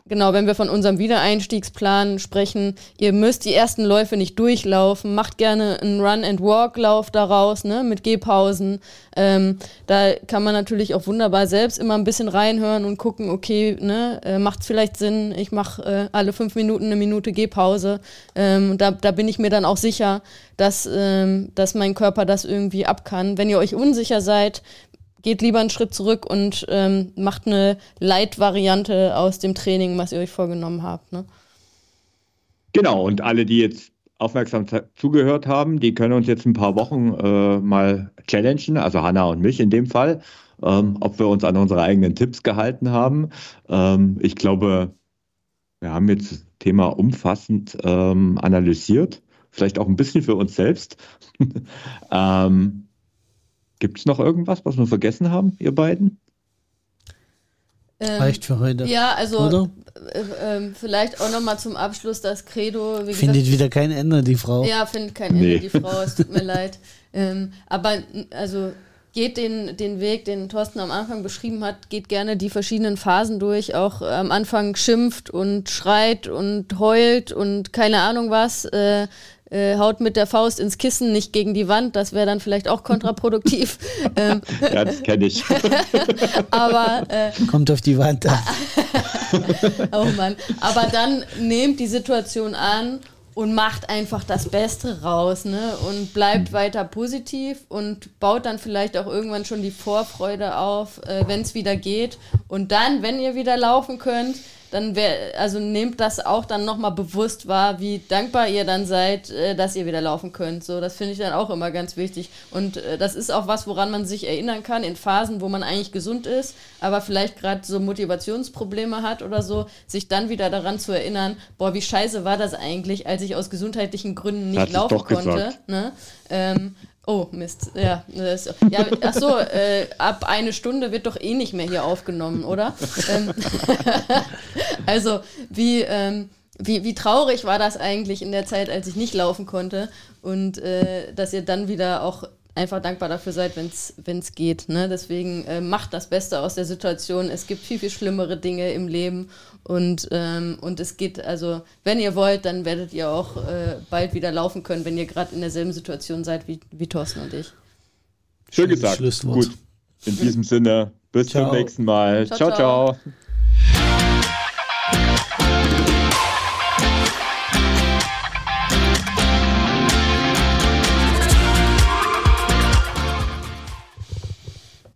genau, wenn wir von unserem Wiedereinstiegsplan sprechen, ihr müsst die ersten Läufe nicht durchlaufen. Macht gerne einen Run-and-Walk-Lauf daraus ne? mit Gehpausen. Ähm, da kann man natürlich auch wunderbar selbst immer ein bisschen reinhören und gucken, okay, ne, äh, macht es vielleicht Sinn, ich mache äh, alle fünf Minuten eine Minute Gehpause. Ähm, da, da bin ich mir dann auch sicher, dass, ähm, dass mein Körper das irgendwie ab kann. Wenn ihr euch unsicher seid, geht lieber einen Schritt zurück und ähm, macht eine Light-Variante aus dem Training, was ihr euch vorgenommen habt. Ne? Genau, und alle, die jetzt aufmerksam zugehört haben, die können uns jetzt ein paar Wochen äh, mal challengen, also Hanna und mich in dem Fall, ähm, ob wir uns an unsere eigenen Tipps gehalten haben. Ähm, ich glaube, wir haben jetzt das Thema umfassend ähm, analysiert, vielleicht auch ein bisschen für uns selbst. ähm, Gibt es noch irgendwas, was wir vergessen haben, ihr beiden? Ähm, Reicht für heute. Ja, also äh, äh, vielleicht auch nochmal zum Abschluss das Credo. findet gesagt, wieder kein Ende, die Frau. Ja, findet kein Ende, die Frau. Es tut mir leid. Ähm, aber also geht den, den Weg, den Thorsten am Anfang beschrieben hat, geht gerne die verschiedenen Phasen durch. Auch äh, am Anfang schimpft und schreit und heult und keine Ahnung was. Äh, äh, haut mit der Faust ins Kissen, nicht gegen die Wand. Das wäre dann vielleicht auch kontraproduktiv. ähm, ja, das kenne ich. aber äh, kommt auf die Wand an. oh Mann. Aber dann nehmt die Situation an und macht einfach das Beste raus, ne? Und bleibt mhm. weiter positiv und baut dann vielleicht auch irgendwann schon die Vorfreude auf, äh, wenn es wieder geht. Und dann, wenn ihr wieder laufen könnt, dann wär, also nehmt das auch dann nochmal bewusst wahr, wie dankbar ihr dann seid, äh, dass ihr wieder laufen könnt. So, das finde ich dann auch immer ganz wichtig. Und äh, das ist auch was, woran man sich erinnern kann in Phasen, wo man eigentlich gesund ist, aber vielleicht gerade so Motivationsprobleme hat oder so, sich dann wieder daran zu erinnern, boah, wie scheiße war das eigentlich, als ich aus gesundheitlichen Gründen nicht laufen konnte. Ne? Ähm, Oh, Mist. Ja, das, ja ach so, äh, ab eine Stunde wird doch eh nicht mehr hier aufgenommen, oder? Ähm, also, wie, ähm, wie, wie traurig war das eigentlich in der Zeit, als ich nicht laufen konnte und äh, dass ihr dann wieder auch einfach dankbar dafür seid, wenn es geht. Ne? Deswegen äh, macht das Beste aus der Situation. Es gibt viel, viel schlimmere Dinge im Leben und, ähm, und es geht, also wenn ihr wollt, dann werdet ihr auch äh, bald wieder laufen können, wenn ihr gerade in derselben Situation seid wie, wie Thorsten und ich. Schön gesagt. Gut. In diesem Sinne, bis ciao. zum nächsten Mal. ciao. ciao. ciao.